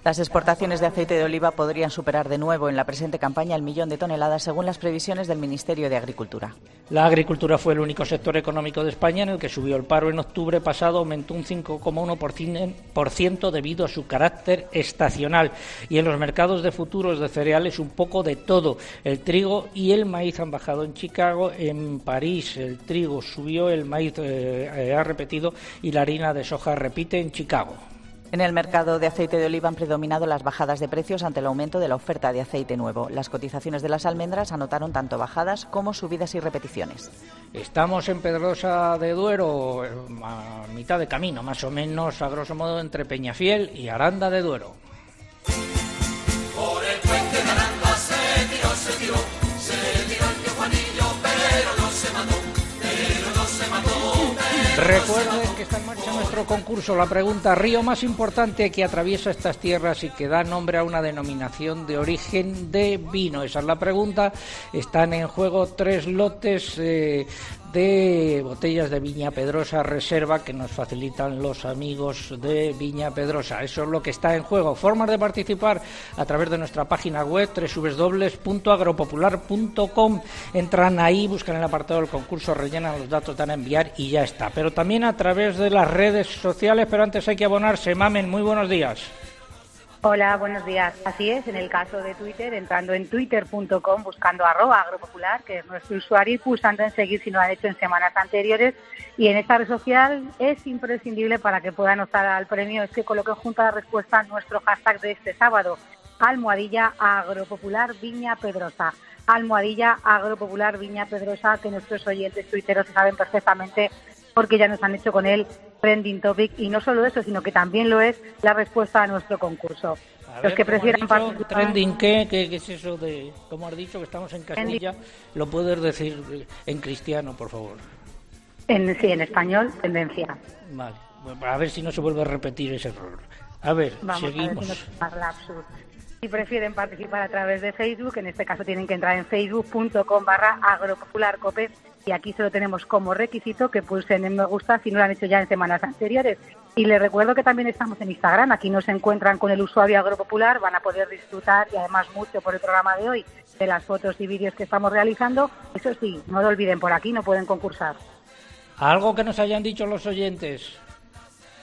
Las exportaciones de aceite de oliva podrían superar de nuevo en la presente campaña el millón de toneladas, según las previsiones del Ministerio de Agricultura. La agricultura fue el único sector económico de España en el que subió el paro en octubre pasado, aumentó un 5,1% debido a su carácter estacional. Y en los mercados de futuros de cereales un poco de todo. El trigo y el maíz han bajado en Chicago, en París el trigo subió, el maíz eh, eh, ha repetido y la harina de soja repite en Chicago. En el mercado de aceite de oliva han predominado las bajadas de precios ante el aumento de la oferta de aceite nuevo. Las cotizaciones de las almendras anotaron tanto bajadas como subidas y repeticiones. Estamos en Pedrosa de Duero, a mitad de camino, más o menos, a grosso modo, entre Peñafiel y Aranda de Duero. Recuerden que está en marcha nuestro concurso. La pregunta, río más importante que atraviesa estas tierras y que da nombre a una denominación de origen de vino. Esa es la pregunta. Están en juego tres lotes eh, de botellas de Viña Pedrosa Reserva que nos facilitan los amigos de Viña Pedrosa. Eso es lo que está en juego. Formas de participar a través de nuestra página web www.agropopular.com. Entran ahí, buscan el apartado del concurso, rellenan los datos, dan a enviar y ya está. Pero también a través de las redes sociales, pero antes hay que abonarse. Mamen, muy buenos días. Hola, buenos días. Así es, en el caso de Twitter, entrando en twitter.com, buscando arroba agropopular, que es nuestro usuario, y pulsando en seguir si no lo han hecho en semanas anteriores. Y en esta red social es imprescindible para que puedan optar al premio, es que coloquen junto a la respuesta nuestro hashtag de este sábado, almohadilla agropopular Viña Pedrosa. Almohadilla agropopular Viña Pedrosa, que nuestros oyentes tuiteros saben perfectamente porque ya nos han hecho con él trending topic y no solo eso, sino que también lo es la respuesta a nuestro concurso. A Los ver, que ¿cómo has prefieran dicho? participar ¿Trending qué? ¿Qué, qué es eso de, como has dicho, que estamos en Castilla? ¿Lo puedes decir en cristiano, por favor? en, sí, en español, tendencia. Vale, a ver si no se vuelve a repetir ese error. A ver, Vamos a ver seguimos. si no. Si prefieren participar a través de Facebook, en este caso tienen que entrar en facebook.com barra agropopularcope y aquí solo tenemos como requisito que pulsen en me gusta si no lo han hecho ya en semanas anteriores. Y les recuerdo que también estamos en Instagram, aquí nos encuentran con el usuario agropopular, van a poder disfrutar y además mucho por el programa de hoy de las fotos y vídeos que estamos realizando. Eso sí, no lo olviden, por aquí no pueden concursar. Algo que nos hayan dicho los oyentes.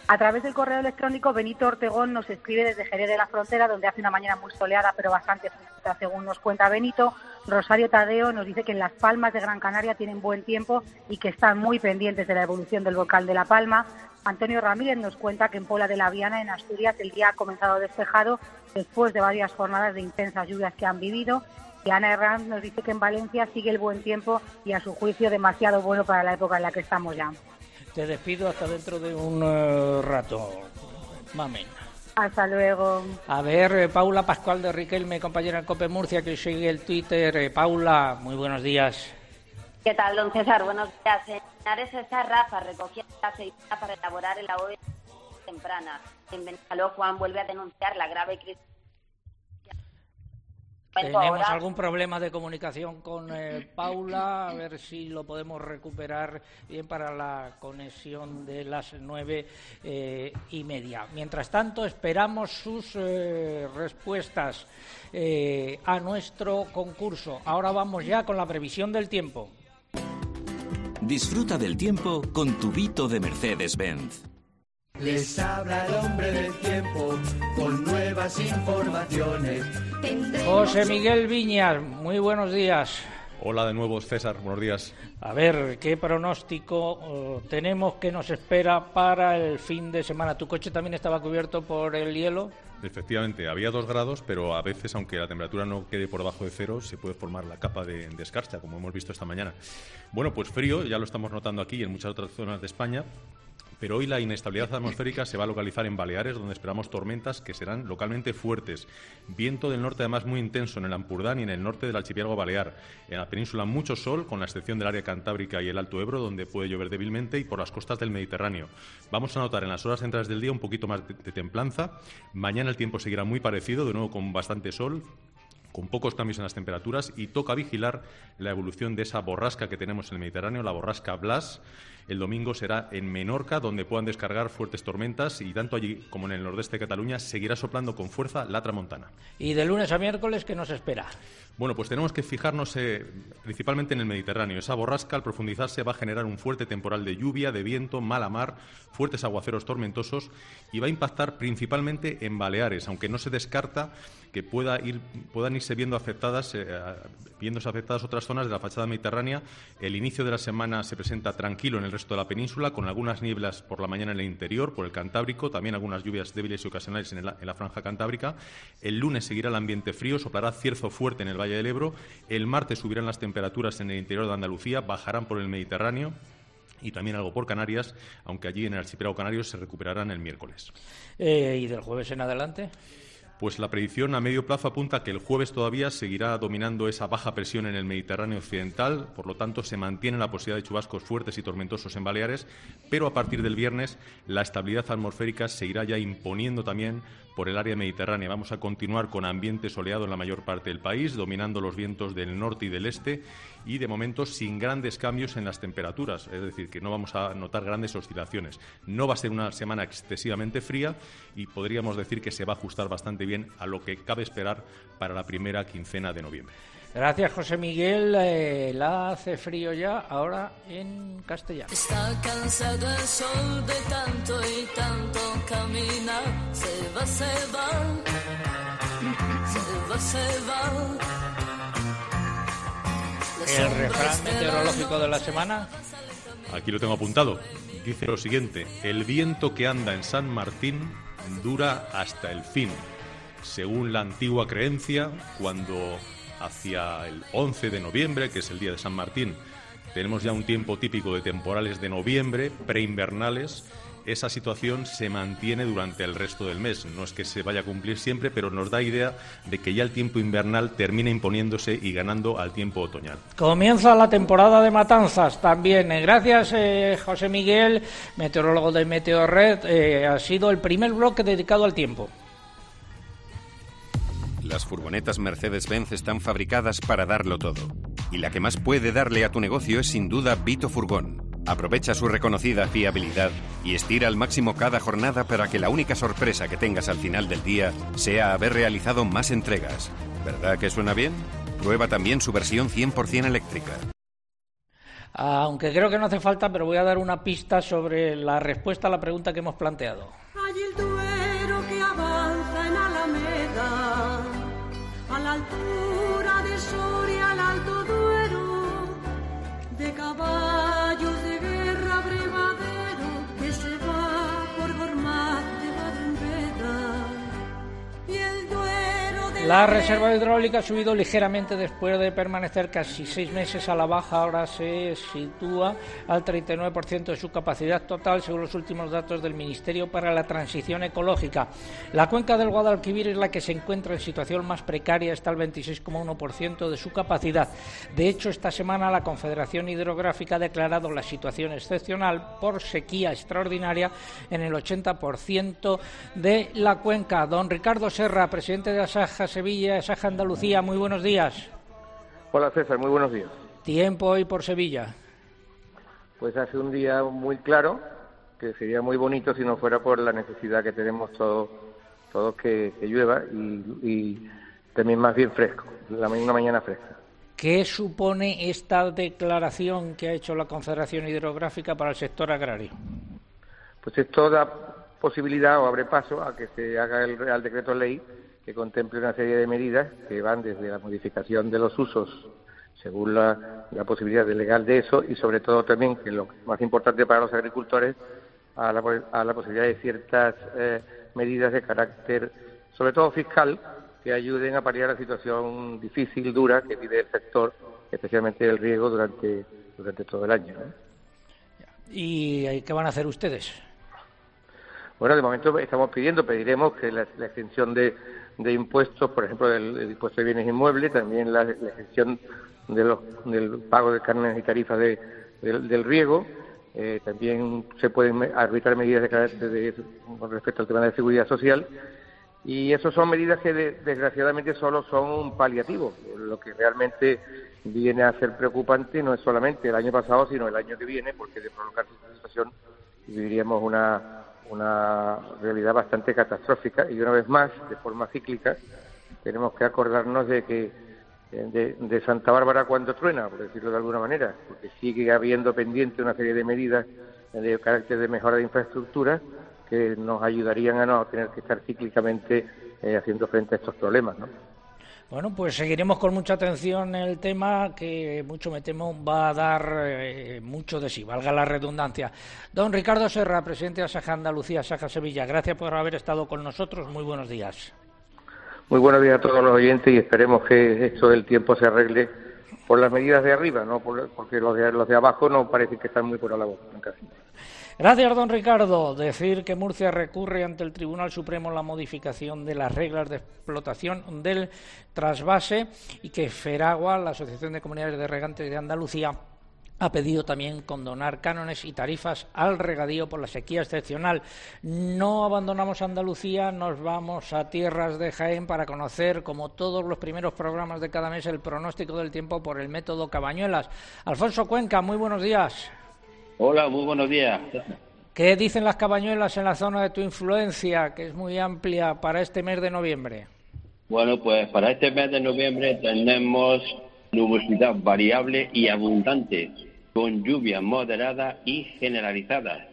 A través del correo electrónico, Benito Ortegón nos escribe desde Jerez de la Frontera, donde hace una mañana muy soleada, pero bastante fresca, según nos cuenta Benito. Rosario Tadeo nos dice que en Las Palmas de Gran Canaria tienen buen tiempo y que están muy pendientes de la evolución del volcán de La Palma. Antonio Ramírez nos cuenta que en Pola de la Viana, en Asturias, el día ha comenzado despejado después de varias jornadas de intensas lluvias que han vivido. Y Ana Herranz nos dice que en Valencia sigue el buen tiempo y, a su juicio, demasiado bueno para la época en la que estamos ya. Te despido hasta dentro de un eh, rato. Mamen. Hasta luego. A ver, eh, Paula Pascual de Riquelme, compañera en Cope Murcia, que sigue el Twitter. Eh, Paula, muy buenos días. ¿Qué tal, don César? Buenos días. En Linares está Rafa recogiendo la aceituna para elaborar el agua temprana. En Benaló, Juan vuelve a denunciar la grave crisis. Tenemos ahora- algún problema de comunicación con eh, Paula, a ver si lo podemos recuperar bien para la conexión de las nueve eh, y media. Mientras tanto, esperamos sus eh, respuestas eh, a nuestro concurso. Ahora vamos ya con la previsión del tiempo. Disfruta del tiempo con tu Vito de Mercedes-Benz. Les habla el hombre del tiempo con nuevas informaciones. José Miguel Viñas, muy buenos días. Hola de nuevo, César. Buenos días. A ver, ¿qué pronóstico eh, tenemos que nos espera para el fin de semana? ¿Tu coche también estaba cubierto por el hielo? Efectivamente, había dos grados, pero a veces, aunque la temperatura no quede por debajo de cero, se puede formar la capa de, de escarcha, como hemos visto esta mañana. Bueno, pues frío, ya lo estamos notando aquí y en muchas otras zonas de España, Pero hoy la inestabilidad atmosférica se va a localizar en Baleares, donde esperamos tormentas que serán localmente fuertes. Viento del norte, además, muy intenso en el Ampurdán y en el norte del archipiélago balear. En la península, mucho sol, con la excepción del área cantábrica y el Alto Ebro, donde puede llover débilmente, y por las costas del Mediterráneo. Vamos a notar en las horas centrales del día un poquito más de, templanza. Mañana el tiempo seguirá muy parecido, de nuevo con bastante sol, con pocos cambios en las temperaturas y toca vigilar la evolución de esa borrasca que tenemos en el Mediterráneo, la borrasca Blas. El domingo será en Menorca, donde puedan descargar fuertes tormentas y tanto allí como en el nordeste de Cataluña seguirá soplando con fuerza la tramontana. Y de lunes a miércoles, ¿qué nos espera? Bueno, pues tenemos que fijarnos eh, principalmente en el Mediterráneo. Esa borrasca, al profundizarse, va a generar un fuerte temporal de lluvia, de viento, mala mar, fuertes aguaceros tormentosos y va a impactar principalmente en Baleares, aunque no se descarta que pueda ir, puedan irse viendo afectadas, eh, viéndose afectadas otras zonas de la fachada mediterránea. El inicio de la semana se presenta tranquilo en el resto de la península, con algunas nieblas por la mañana en el interior, por el Cantábrico, también algunas lluvias débiles y ocasionales en, el- en la franja cantábrica. El lunes seguirá el ambiente frío, soplará cierzo fuerte en el Valle del Ebro. El martes subirán las temperaturas en el interior de Andalucía, bajarán por el Mediterráneo y también algo por Canarias, aunque allí en el archipiélago canario se recuperarán el miércoles. Eh, ¿Y del jueves en adelante? Pues la predicción a medio plazo apunta que el jueves todavía seguirá dominando esa baja presión en el Mediterráneo occidental, por lo tanto se mantiene la posibilidad de chubascos fuertes y tormentosos en Baleares, pero a partir del viernes la estabilidad atmosférica seguirá ya imponiendo también por el área mediterránea. Vamos a continuar con ambiente soleado en la mayor parte del país, dominando los vientos del norte y del este y de momento sin grandes cambios en las temperaturas, es decir, que no vamos a notar grandes oscilaciones. No va a ser una semana excesivamente fría y podríamos decir que se va a ajustar bastante bien a lo que cabe esperar para la primera quincena de noviembre. Gracias, José Miguel. Eh, la hace frío ya, ahora en castellano. Está cansado el sol de tanto y tanto caminar. Se va, se va. Se va, se va. El refrán meteorológico de la semana. Aquí lo tengo apuntado. Dice lo siguiente, el viento que anda en San Martín dura hasta el fin. Según la antigua creencia, cuando hacia el 11 de noviembre, que es el día de San Martín, tenemos ya un tiempo típico de temporales de noviembre, preinvernales, esa situación se mantiene durante el resto del mes. No es que se vaya a cumplir siempre, pero nos da idea de que ya el tiempo invernal termina imponiéndose y ganando al tiempo otoñal. Comienza la temporada de matanzas también. Eh, Gracias, eh, José Miguel, meteorólogo de Meteorred. Eh, ha sido el primer bloque dedicado al tiempo. Las furgonetas Mercedes-Benz están fabricadas para darlo todo. Y la que más puede darle a tu negocio es sin duda Vito Furgón. Aprovecha su reconocida fiabilidad y estira al máximo cada jornada para que la única sorpresa que tengas al final del día sea haber realizado más entregas. ¿Verdad que suena bien? Prueba también su versión 100% eléctrica. Aunque creo que no hace falta, pero voy a dar una pista sobre la respuesta a la pregunta que hemos planteado. Hay el altura de Soria, al Alto Duero, de La reserva hidráulica ha subido ligeramente después de permanecer casi seis meses a la baja. Ahora se sitúa al 39% de su capacidad total, según los últimos datos del Ministerio para la Transición Ecológica. La cuenca del Guadalquivir es la que se encuentra en situación más precaria, está al 26,1% de su capacidad. De hecho, esta semana la Confederación Hidrográfica ha declarado la situación excepcional por sequía extraordinaria en el 80% de la cuenca. Don Ricardo Serra, presidente de Asaja Sevilla, Asaja Andalucía, muy buenos días. Hola César, muy buenos días. Tiempo hoy por Sevilla. Pues hace un día muy claro, que sería muy bonito si no fuera por la necesidad que tenemos todos, todos que, que llueva y, y también más bien fresco, la, una mañana fresca. ¿Qué supone esta declaración que ha hecho la Confederación Hidrográfica para el sector agrario? Pues esto da posibilidad o abre paso a que se haga el Real Decreto Ley que contemple una serie de medidas que van desde la modificación de los usos según la, la posibilidad de legal de eso y sobre todo también, que lo más importante para los agricultores, a la, a la posibilidad de ciertas eh, medidas de carácter, sobre todo fiscal, que ayuden a paliar la situación difícil, dura que vive el sector, especialmente el riego durante, durante todo el año. ¿no? ¿Y qué van a hacer ustedes? Bueno, de momento estamos pidiendo, pediremos que la, extensión de, impuestos, por ejemplo, del, impuesto de bienes inmuebles, también la, extensión de los, del pago de carnes y tarifas del, riego, eh, también se pueden arbitrar medidas de carácter con respecto al tema de seguridad social y eso son medidas que desgraciadamente solo son un paliativo. Lo que realmente viene a ser preocupante no es solamente el año pasado, sino el año que viene, porque de prolongarse esta situación viviríamos una, una realidad bastante catastrófica y una vez más, de forma cíclica, tenemos que acordarnos de que de, Santa Bárbara cuando truena, por decirlo de alguna manera, porque sigue habiendo pendiente una serie de medidas de carácter de mejora de infraestructura que nos ayudarían a no tener que estar cíclicamente eh, haciendo frente a estos problemas. ¿no? Bueno, pues seguiremos con mucha atención el tema que mucho me temo va a dar eh, mucho de sí, valga la redundancia. Don Ricardo Serra, presidente de Asaja Andalucía, Asaja Sevilla, gracias por haber estado con nosotros. Muy buenos días. Muy buenos días a todos los oyentes y esperemos que esto del tiempo se arregle por las medidas de arriba, no porque los de, los de abajo no parece que están muy por la boca. Gracias, don Ricardo. Decir que Murcia recurre ante el Tribunal Supremo la modificación de las reglas de explotación del trasvase y que Feragua, la Asociación de Comunidades de Regantes de Andalucía, ha pedido también condonar cánones y tarifas al regadío por la sequía excepcional. No abandonamos Andalucía, nos vamos a tierras de Jaén para conocer, como todos los primeros programas de cada mes, el pronóstico del tiempo por el método Cabañuelas. Alfonso Cuenca, muy buenos días. Hola, muy buenos días. ¿Qué dicen las cabañuelas en la zona de tu influencia, que es muy amplia para este mes de noviembre? Bueno, pues para este mes de noviembre tenemos nubosidad variable y abundante, con lluvia moderada y generalizada.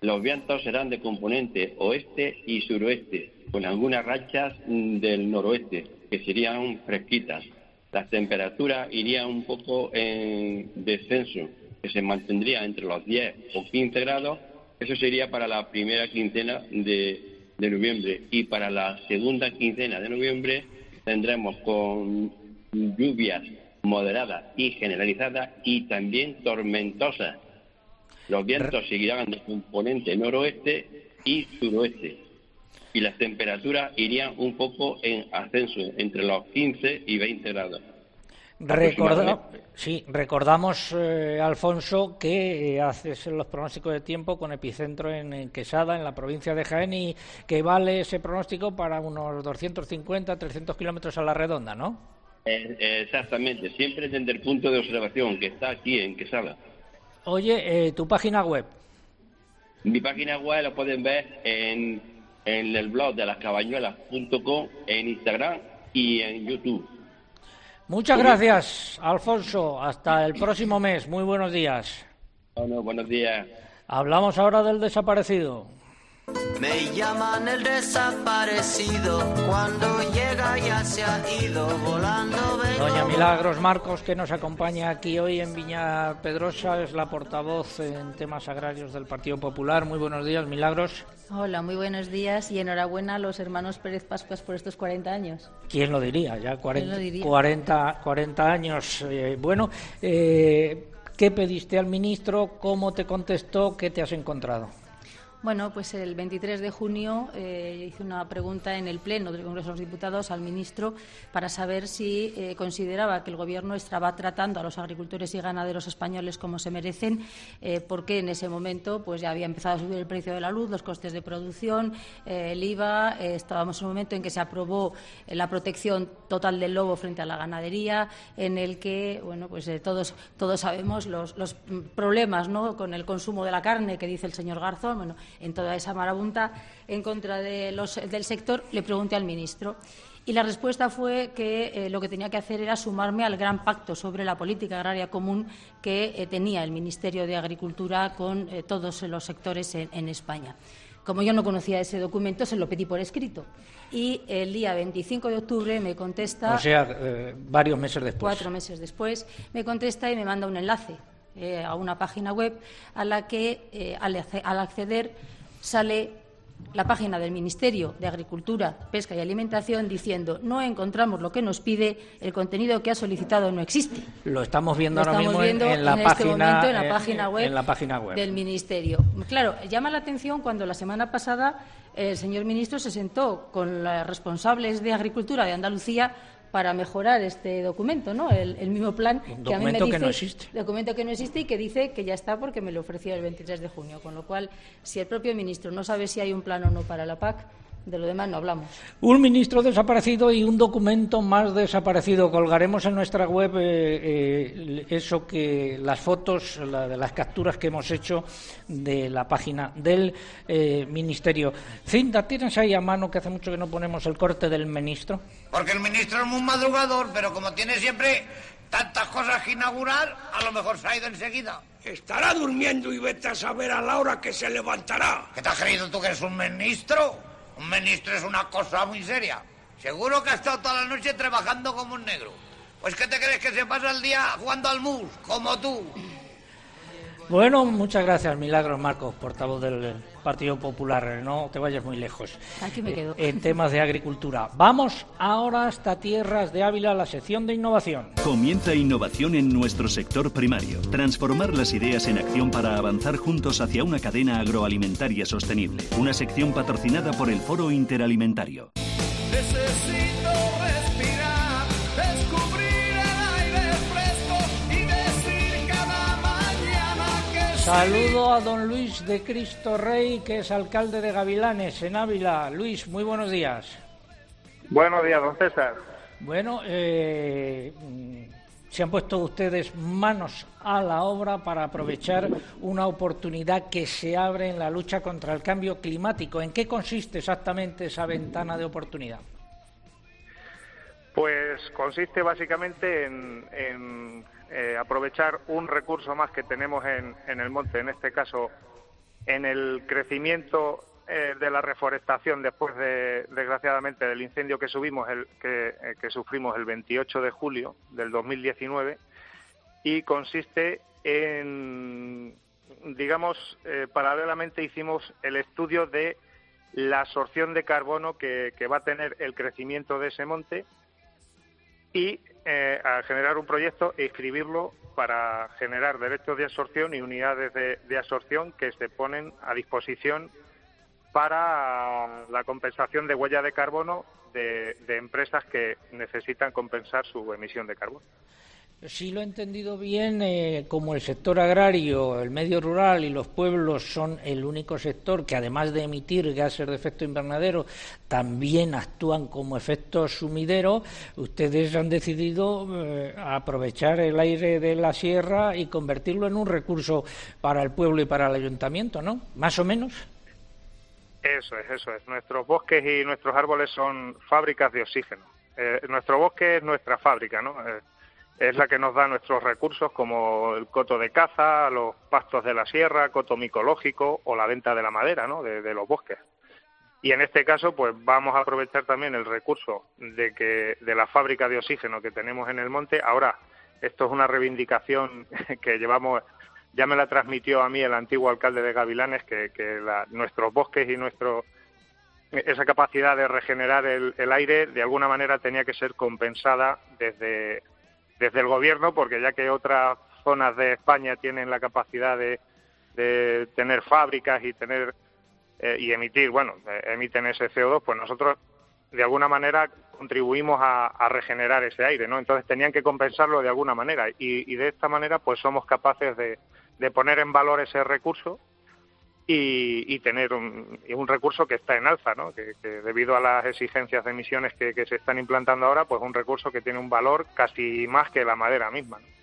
Los vientos serán de componente oeste y suroeste, con algunas rachas del noroeste, que serían fresquitas. Las temperaturas irían un poco en descenso, que se mantendría entre los 10 o 15 grados, eso sería para la primera quincena de, noviembre. Y para la segunda quincena de noviembre tendremos con lluvias moderadas y generalizadas y también tormentosas. Los vientos seguirán de componente noroeste y suroeste. Y las temperaturas irían un poco en ascenso, entre los 15 y 20 grados sí, recordamos, eh, Alfonso, que eh, haces los pronósticos de tiempo con epicentro en, Quesada, en la provincia de Jaén, y que vale ese pronóstico para unos 250, 300 kilómetros a la redonda, ¿no? Eh, exactamente, siempre desde el punto de observación que está aquí en Quesada. Oye, tu página web. Mi página web la pueden ver en, en el blog de lascabañuelas.com, en Instagram y en YouTube. Muchas gracias, Alfonso. Hasta el próximo mes. Muy buenos días. Bueno, buenos días. Hablamos ahora del desaparecido. Me llaman el desaparecido, cuando llega ya se ha ido volando. Doña Milagros Marcos, que nos acompaña aquí hoy en Viña Pedrosa, es la portavoz en temas agrarios del Partido Popular. Muy buenos días, Milagros. Hola, muy buenos días y enhorabuena a los hermanos Pérez Pascuas por estos 40 años. ¿Quién lo diría? Ya 40, 40, años. Eh, bueno, eh, ¿qué pediste al ministro? ¿Cómo te contestó? ¿Qué te has encontrado? Bueno, pues el 23 de junio eh, hice una pregunta en el Pleno del Congreso de los Diputados al ministro para saber si eh, consideraba que el Gobierno estaba tratando a los agricultores y ganaderos españoles como se merecen, eh, porque en ese momento pues ya había empezado a subir el precio de la luz, los costes de producción, el IVA. estábamos en un momento en que se aprobó la protección total del lobo frente a la ganadería, en el que bueno, pues todos todos sabemos los, los problemas, ¿no? Con el consumo de la carne que dice el señor Garzón. Bueno, en toda esa marabunta en contra de los, del sector, le pregunté al ministro. Y la respuesta fue que eh, lo que tenía que hacer era sumarme al gran pacto sobre la política agraria común que eh, tenía el Ministerio de Agricultura con eh, todos los sectores en, España. Como yo no conocía ese documento, se lo pedí por escrito. Y el día 25 de octubre me contesta. O sea, varios meses después. Cuatro meses después, me contesta y me manda un enlace a una página web a la que, al acceder, sale la página del Ministerio de Agricultura, Pesca y Alimentación diciendo no encontramos lo que nos pide, el contenido que ha solicitado no existe. Lo estamos viendo Lo ahora estamos mismo en- viendo en, la en este momento en la eh, página web en la página web. del Ministerio. Claro, llama la atención cuando la semana pasada el señor ministro se sentó con los responsables de Agricultura de Andalucía para mejorar este documento, ¿no? El, el mismo plan Un que a mí me documento que dice, no existe. documento que no existe y que dice que ya está porque me lo ofreció el 23 de junio. Con lo cual, si el propio ministro no sabe si hay un plan o no para la PAC, de lo demás no hablamos. Un ministro desaparecido y un documento más desaparecido. Colgaremos en nuestra web eh, eh, eso que las fotos, la de las capturas que hemos hecho de la página del eh, ministerio. Cinta, ¿tienes ahí a mano que hace mucho que no ponemos el corte del ministro? Porque el ministro es muy madrugador, pero como tiene siempre tantas cosas que inaugurar, a lo mejor se ha ido enseguida. Estará durmiendo y vete a saber a la hora que se levantará. ¿Qué te has creído tú que eres un ministro? Un ministro es una cosa muy seria. Seguro que ha estado toda la noche trabajando como un negro. Pues ¿qué te crees que se pasa el día jugando al mus, como tú? Bueno, muchas gracias, Milagros Marcos, portavoz del Partido Popular. No te vayas muy lejos. Aquí me quedo. En temas de agricultura. Vamos ahora hasta tierras de Ávila, la sección de innovación. Comienza innovación en nuestro sector primario. Transformar las ideas en acción para avanzar juntos hacia una cadena agroalimentaria sostenible. Una sección patrocinada por el Foro Interalimentario. Necesito Saludo a don Luis de Cristo Rey, que es alcalde de Gavilanes, en Ávila. Luis, muy buenos días. Buenos días, don César. Bueno, eh, se han puesto ustedes manos a la obra para aprovechar una oportunidad que se abre en la lucha contra el cambio climático. ¿En qué consiste exactamente esa ventana de oportunidad? Pues consiste básicamente en, en, eh, aprovechar un recurso más que tenemos en, en el monte, en este caso en el crecimiento eh, de la reforestación después de, desgraciadamente, del incendio que subimos, el, que, eh, sufrimos el 28 de julio del 2019 y consiste en, digamos, paralelamente hicimos el estudio de la absorción de carbono que va a tener el crecimiento de ese monte y eh, a generar un proyecto e inscribirlo para generar derechos de absorción y unidades de, de absorción que se ponen a disposición para la compensación de huella de carbono de, de empresas que necesitan compensar su emisión de carbono. Si lo he entendido bien, eh, como el sector agrario, el medio rural y los pueblos son el único sector que, además de emitir gases de efecto invernadero, también actúan como efecto sumidero, ustedes han decidido eh, aprovechar el aire de la sierra y convertirlo en un recurso para el pueblo y para el ayuntamiento, ¿no? Más o menos. Eso es, eso es. Nuestros bosques y nuestros árboles son fábricas de oxígeno. Eh, nuestro bosque es nuestra fábrica, ¿no? Es la que nos da nuestros recursos como el coto de caza, los pastos de la sierra, coto micológico o la venta de la madera, ¿no? De, de los bosques. Y en este caso, pues vamos a aprovechar también el recurso de que de la fábrica de oxígeno que tenemos en el monte. Ahora, esto es una reivindicación que llevamos ya me la transmitió a mí el antiguo alcalde de Gavilanes que, que la- nuestros bosques y nuestro esa capacidad de regenerar el, el aire de alguna manera tenía que ser compensada desde desde el gobierno porque ya que otras zonas de España tienen la capacidad de, de tener fábricas y tener eh, y emitir bueno eh, emiten ese CO2 pues nosotros de alguna manera contribuimos a, a regenerar ese aire, ¿no? Entonces tenían que compensarlo de alguna manera y, y de esta manera pues somos capaces de, de poner en valor ese recurso y, y tener un, recurso que está en alza, ¿no? Que, debido a las exigencias de emisiones que, que se están implantando ahora, pues un recurso que tiene un valor casi más que la madera misma. ¿no?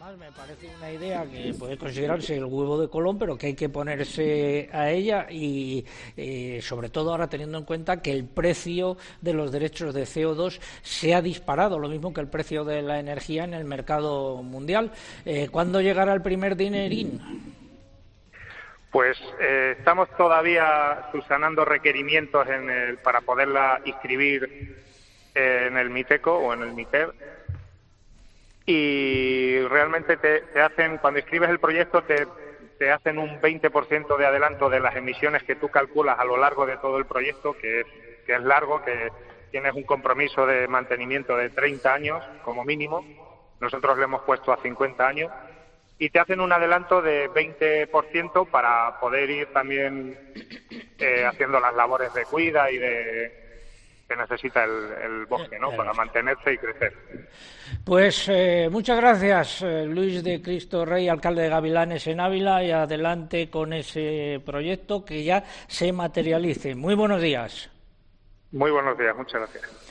Además, me parece una idea que puede considerarse el huevo de Colón, pero que hay que ponerse a ella y, eh, sobre todo ahora teniendo en cuenta que el precio de los derechos de CO2 se ha disparado, lo mismo que el precio de la energía en el mercado mundial. Eh, ¿Cuándo llegará el primer dinerín? Pues eh, estamos todavía subsanando requerimientos en el- para poderla inscribir eh, en el MITECO o en el MITER. Y realmente te, hacen, cuando escribes el proyecto, te, te hacen un 20% de adelanto de las emisiones que tú calculas a lo largo de todo el proyecto, que es, que es largo, que tienes un compromiso de mantenimiento de 30 años como mínimo. Nosotros le hemos puesto a 50 años y te hacen un adelanto de 20% para poder ir también eh, haciendo las labores de cuida y de que necesita el, el bosque, ¿no? Para mantenerse y crecer. Pues eh, muchas gracias, eh, Luis de Cristo Rey, alcalde de Gavilanes en Ávila, y adelante con ese proyecto que ya se materialice. Muy buenos días. Muy buenos días, muchas gracias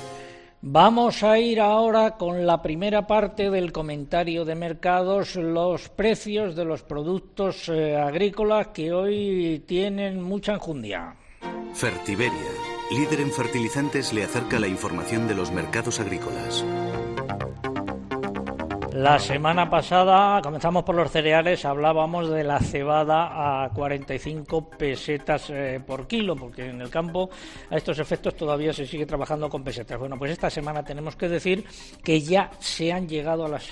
Vamos a ir ahora con la primera parte del comentario de mercados, los precios de los productos eh, agrícolas que hoy tienen mucha enjundia. Fertiberia, líder en fertilizantes, le acerca la información de los mercados agrícolas. La semana pasada, comenzamos por los cereales, hablábamos de la cebada a 45 pesetas eh, por kilo, porque en el campo a estos efectos todavía se sigue trabajando con pesetas. Bueno, pues esta semana tenemos que decir que ya se han llegado a las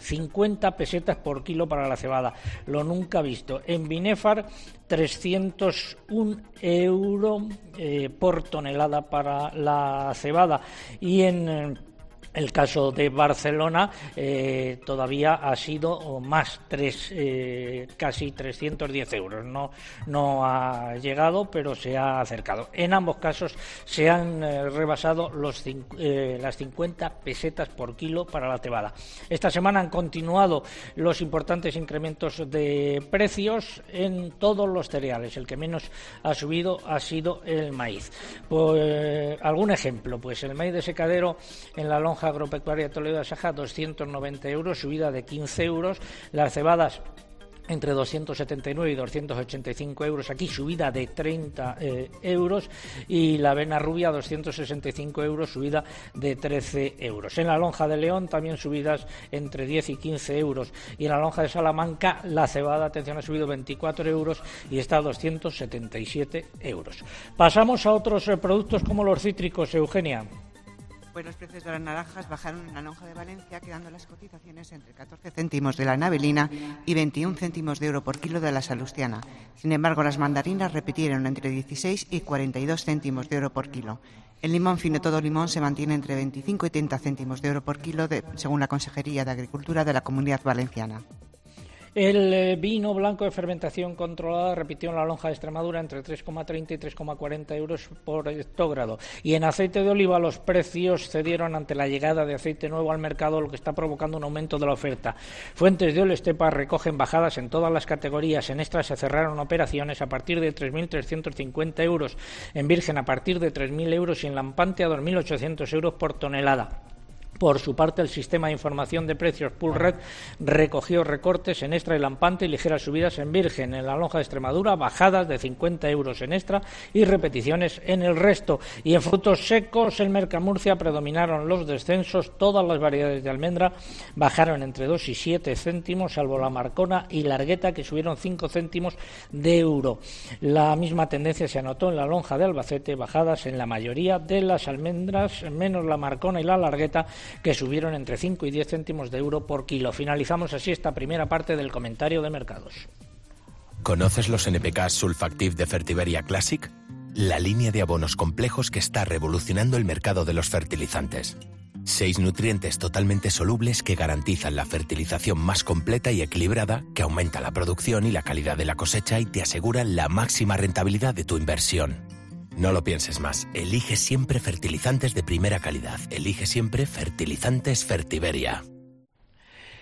50 eh, pesetas por kilo para la cebada, lo nunca visto. En Binefar, 301 euros eh, por tonelada para la cebada y en el caso de Barcelona eh, todavía ha sido más, tres, eh, casi 310 euros. No, no ha llegado, pero se ha acercado. En ambos casos se han eh, rebasado los, las 50 pesetas por kilo para la cebada. Esta semana han continuado los importantes incrementos de precios en todos los cereales. El que menos ha subido ha sido el maíz. Pues, algún ejemplo, pues el maíz de secadero en la lonja agropecuaria Toledo de Saja, 290 euros, subida de 15 euros. Las cebadas entre 279 y 285 euros aquí, subida de 30 eh, euros y la avena rubia 265 euros, subida de 13 euros. En la lonja de León también subidas entre 10 y 15 euros y en la lonja de Salamanca la cebada, atención, ha subido 24 euros y está a 277 euros. Pasamos a otros eh, productos como los cítricos, Eugenia pues los precios de las naranjas bajaron en la lonja de Valencia, quedando las cotizaciones entre 14 céntimos de la navelina y 21 céntimos de euro por kilo de la salustiana. Sin embargo, las mandarinas repitieron entre 16 y 42 céntimos de euro por kilo. El limón fino todo limón se mantiene entre 25 y 30 céntimos de euro por kilo, según la Consejería de Agricultura de la Comunidad Valenciana. El eh, vino blanco de fermentación controlada repitió en la lonja de Extremadura entre 3,30 y 3,40 euros por hectógrado. Y en aceite de oliva los precios cedieron ante la llegada de aceite nuevo al mercado, lo que está provocando un aumento de la oferta. Fuentes de Olestepa recogen bajadas en todas las categorías. En extra se cerraron operaciones a partir de 3.350 euros, en virgen a partir de 3.000 euros y en lampante a 2.800 euros por tonelada. Por su parte, el sistema de información de precios Red recogió recortes en extra y lampante y ligeras subidas en virgen. En la lonja de Extremadura, bajadas de 50 euros en extra y repeticiones en el resto. Y en frutos secos, en Mercamurcia predominaron los descensos. Todas las variedades de almendra bajaron entre 2 y 7 céntimos, salvo la marcona y largueta, que subieron 5 céntimos de euro. La misma tendencia se anotó en la lonja de Albacete, bajadas en la mayoría de las almendras, menos la marcona y la largueta que subieron entre 5 y 10 céntimos de euro por kilo. Finalizamos así esta primera parte del comentario de mercados. ¿Conoces los NPK Sulfactive de Fertiberia Classic? La línea de abonos complejos que está revolucionando el mercado de los fertilizantes. Seis nutrientes totalmente solubles que garantizan la fertilización más completa y equilibrada, que aumenta la producción y la calidad de la cosecha y te aseguran la máxima rentabilidad de tu inversión. No lo pienses más. Elige siempre fertilizantes de primera calidad. Elige siempre fertilizantes Fertiberia.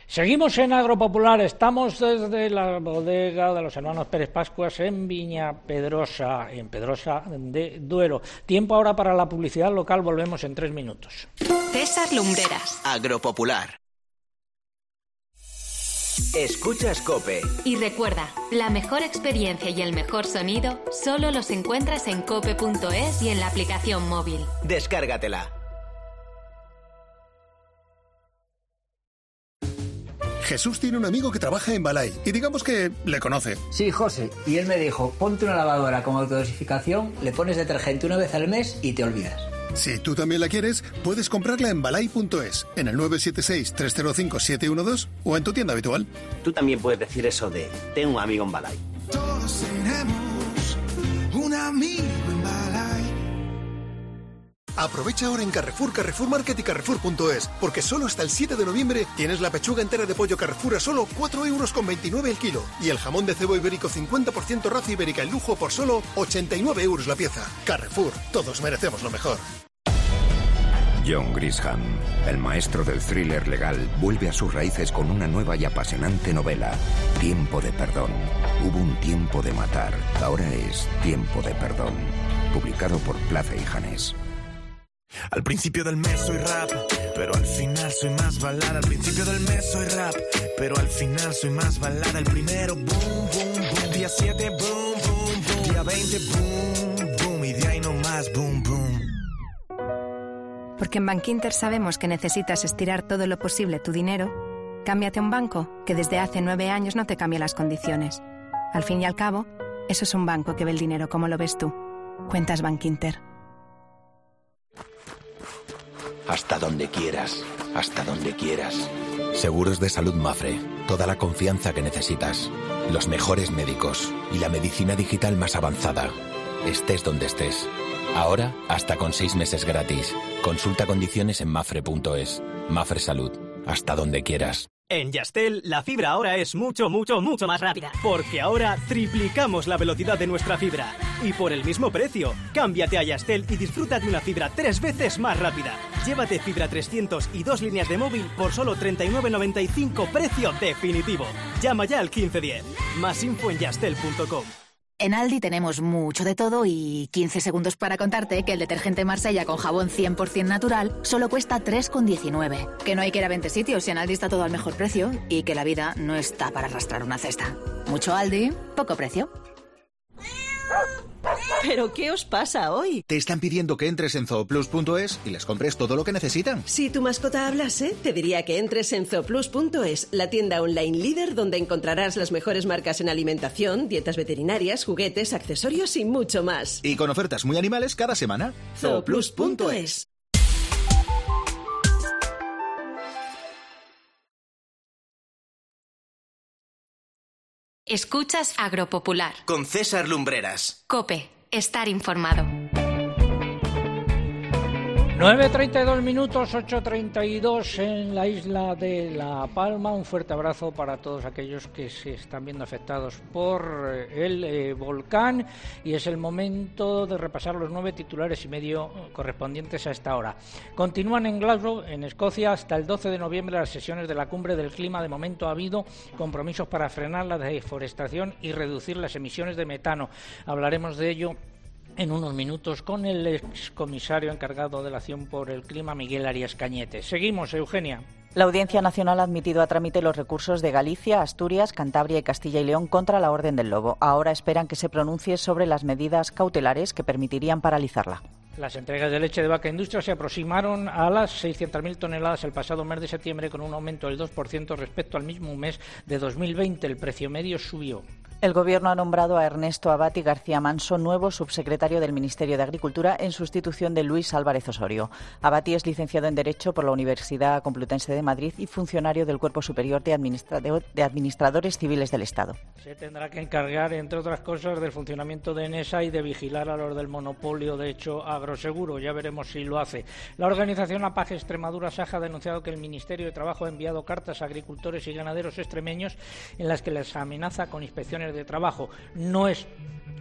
Seguimos en Agropopular, estamos desde la bodega de los hermanos Pérez Pascuas en Viña Pedrosa, en Pedrosa de Duero. Tiempo ahora para la publicidad local, volvemos en tres minutos. César Lumbreras. Agropopular. Escuchas Cope. Y recuerda, la mejor experiencia y el mejor sonido solo los encuentras en cope.es y en la aplicación móvil. Descárgatela. Jesús tiene un amigo que trabaja en Balay y digamos que le conoce. Sí, José. Y él me dijo, ponte una lavadora con autodosificación, le pones detergente una vez al mes y te olvidas. Si tú también la quieres, puedes comprarla en balay.es, en el 976-305-712 o en tu tienda habitual. Tú también puedes decir eso de, tengo un amigo en Balay. Todos tenemos un amigo en Balay. Aprovecha ahora en Carrefour, Carrefour Market y Carrefour.es, porque solo hasta el 7 de noviembre tienes la pechuga entera de pollo Carrefour a solo 4,29 euros el kilo y el jamón de cebo ibérico 50% raza ibérica en lujo por solo 89 euros la pieza. Carrefour, todos merecemos lo mejor. John Grisham, el maestro del thriller legal, vuelve a sus raíces con una nueva y apasionante novela, Tiempo de Perdón. Hubo un tiempo de matar, ahora es Tiempo de Perdón. Publicado por Plaza y Janés. Al principio del mes soy rap, pero al final soy más balada. Al principio del mes soy rap, pero al final soy más balada. El primero, boom, boom, boom. Día 7, boom, boom, boom. Día 20, boom, boom. Y de ahí no más, boom, boom. Porque en Bankinter sabemos que necesitas estirar todo lo posible tu dinero, cámbiate a un banco que desde hace nueve años no te cambia las condiciones. Al fin y al cabo, eso es un banco que ve el dinero como lo ves tú. Cuentas Bankinter. Hasta donde quieras, hasta donde quieras. Seguros de salud Mafre. Toda la confianza que necesitas. Los mejores médicos y la medicina digital más avanzada. Estés donde estés. Ahora, hasta con seis meses gratis. Consulta condiciones en mafre.es. Mafre Salud. Hasta donde quieras. En Yastel, la fibra ahora es mucho, mucho, mucho más rápida. Porque ahora triplicamos la velocidad de nuestra fibra. Y por el mismo precio. Cámbiate a Yastel y disfruta de una fibra tres veces más rápida. Llévate fibra 300 y dos líneas de móvil por solo 39.95 precio definitivo. Llama ya al 1510. Más info en yastel.com. En Aldi tenemos mucho de todo y 15 segundos para contarte que el detergente Marsella con jabón 100% natural solo cuesta 3,19. Que no hay que ir a 20 sitios y en Aldi está todo al mejor precio y que la vida no está para arrastrar una cesta. Mucho Aldi, poco precio. ¿Pero qué os pasa hoy? Te están pidiendo que entres en zooplus.es y les compres todo lo que necesitan. Si tu mascota hablase, te diría que entres en zooplus.es, la tienda online líder donde encontrarás las mejores marcas en alimentación, dietas veterinarias, juguetes, accesorios y mucho más. Y con ofertas muy animales cada semana. zooplus.es. Escuchas Agropopular. Con César Lumbreras. Cope, estar informado. 9.32 minutos, 8.32 en la isla de La Palma. Un fuerte abrazo para todos aquellos que se están viendo afectados por eh, el eh, volcán y es el momento de repasar los nueve titulares y medio correspondientes a esta hora. Continúan en Glasgow, en Escocia, hasta el 12 de noviembre las sesiones de la cumbre del clima. De momento ha habido compromisos para frenar la deforestación y reducir las emisiones de metano. Hablaremos de ello en unos minutos con el excomisario encargado de la acción por el clima, Miguel Arias Cañete. Seguimos, Eugenia. La Audiencia Nacional ha admitido a trámite los recursos de Galicia, Asturias, Cantabria y Castilla y León contra la Orden del Lobo. Ahora esperan que se pronuncie sobre las medidas cautelares que permitirían paralizarla. Las entregas de leche de vaca industria se aproximaron a las 600.000 toneladas el pasado mes de septiembre con un aumento del 2% respecto al mismo mes de 2020. El precio medio subió. El Gobierno ha nombrado a Ernesto Abati García Manso nuevo subsecretario del Ministerio de Agricultura en sustitución de Luis Álvarez Osorio. Abati es licenciado en Derecho por la Universidad Complutense de Madrid y funcionario del Cuerpo Superior de, Administra de Administradores Civiles del Estado. Se tendrá que encargar, entre otras cosas, del funcionamiento de ENESA y de vigilar a los del monopolio de hecho agroseguro. Ya veremos si lo hace. La organización APAG Extremadura Saja ha denunciado que el Ministerio de Trabajo ha enviado cartas a agricultores y ganaderos extremeños en las que les amenaza con inspecciones de trabajo. No es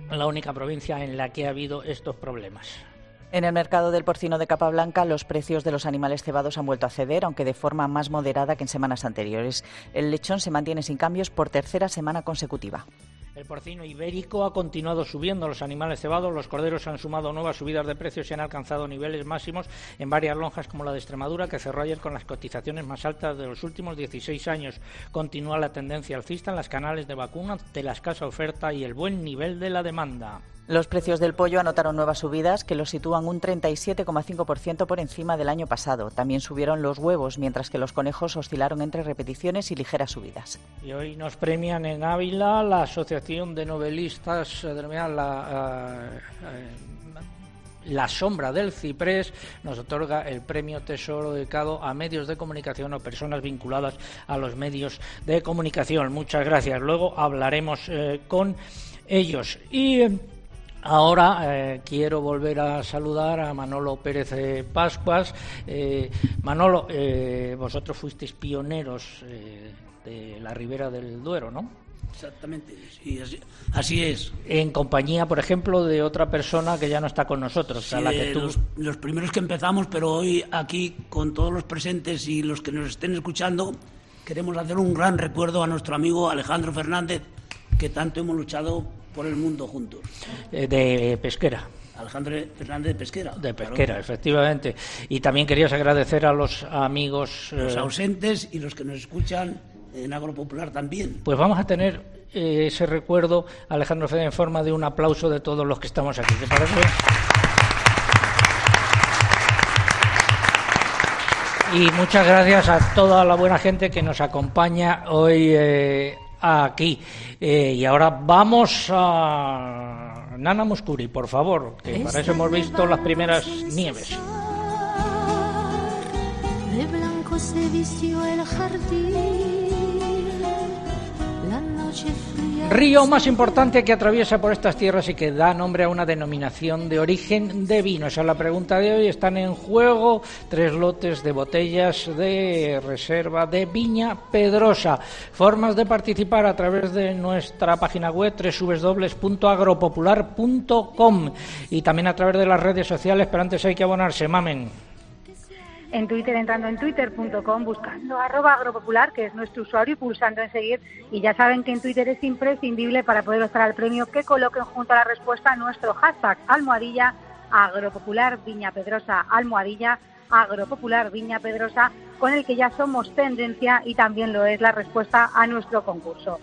la única provincia en la que ha habido estos problemas. En el mercado del porcino de capa blanca, los precios de los animales cebados han vuelto a ceder, aunque de forma más moderada que en semanas anteriores. El lechón se mantiene sin cambios por tercera semana consecutiva. El porcino ibérico ha continuado subiendo, los animales cebados, los corderos han sumado nuevas subidas de precios y han alcanzado niveles máximos en varias lonjas como la de Extremadura, que cerró ayer con las cotizaciones más altas de los últimos 16 años. Continúa la tendencia alcista en las canales de vacunas de la escasa oferta y el buen nivel de la demanda. Los precios del pollo anotaron nuevas subidas que los sitúan un 37,5% por encima del año pasado. También subieron los huevos, mientras que los conejos oscilaron entre repeticiones y ligeras subidas. Y hoy nos premian en Ávila la Asociación de Novelistas, eh, la, eh, eh, la Sombra del Ciprés, nos otorga el premio Tesoro dedicado a medios de comunicación o personas vinculadas a los medios de comunicación. Muchas gracias. Luego hablaremos con ellos. Y. Ahora eh, quiero volver a saludar a Manolo Pérez Pascuas. Eh, Manolo, eh, vosotros fuisteis pioneros eh, de la Ribera del Duero, ¿no? Exactamente, sí, así, así es. En compañía, por ejemplo, de otra persona que ya no está con nosotros, Sí, a la que tú... los, los primeros que empezamos, pero hoy aquí con todos los presentes y los que nos estén escuchando, queremos hacer un gran recuerdo a nuestro amigo Alejandro Fernández, que tanto hemos luchado por el mundo juntos. eh, de Pesquera. Alejandro Fernández de Pesquera. De claro. Pesquera, efectivamente. Y también querías agradecer a los amigos... Los eh, ausentes y los que nos escuchan en Agropopular también. Pues vamos a tener eh, ese recuerdo, Alejandro Fede, en forma de un aplauso de todos los que estamos aquí. ¿Te parece? Y muchas gracias a toda la buena gente que nos acompaña hoy eh, aquí. Eh, y ahora vamos a Nana Muscuri, por favor, que para eso hemos visto las primeras nieves. De blanco se vistió el jardín. Río más importante que atraviesa por estas tierras y que da nombre a una denominación de origen de vino. Esa es la pregunta de hoy. Están en juego tres lotes de botellas de reserva de Viña Pedrosa. Formas de participar a través de nuestra página web www.agropopular.com y también a través de las redes sociales, pero antes hay que abonarse, mamen. En Twitter entrando en twitter.com buscando arroba agropopular, que es nuestro usuario, y pulsando en seguir. Y ya saben que en Twitter es imprescindible para poder optar al premio que coloquen junto a la respuesta nuestro hashtag almohadilla agropopular Viña Pedrosa, almohadilla agropopular Viña Pedrosa, con el que ya somos tendencia y también lo es la respuesta a nuestro concurso.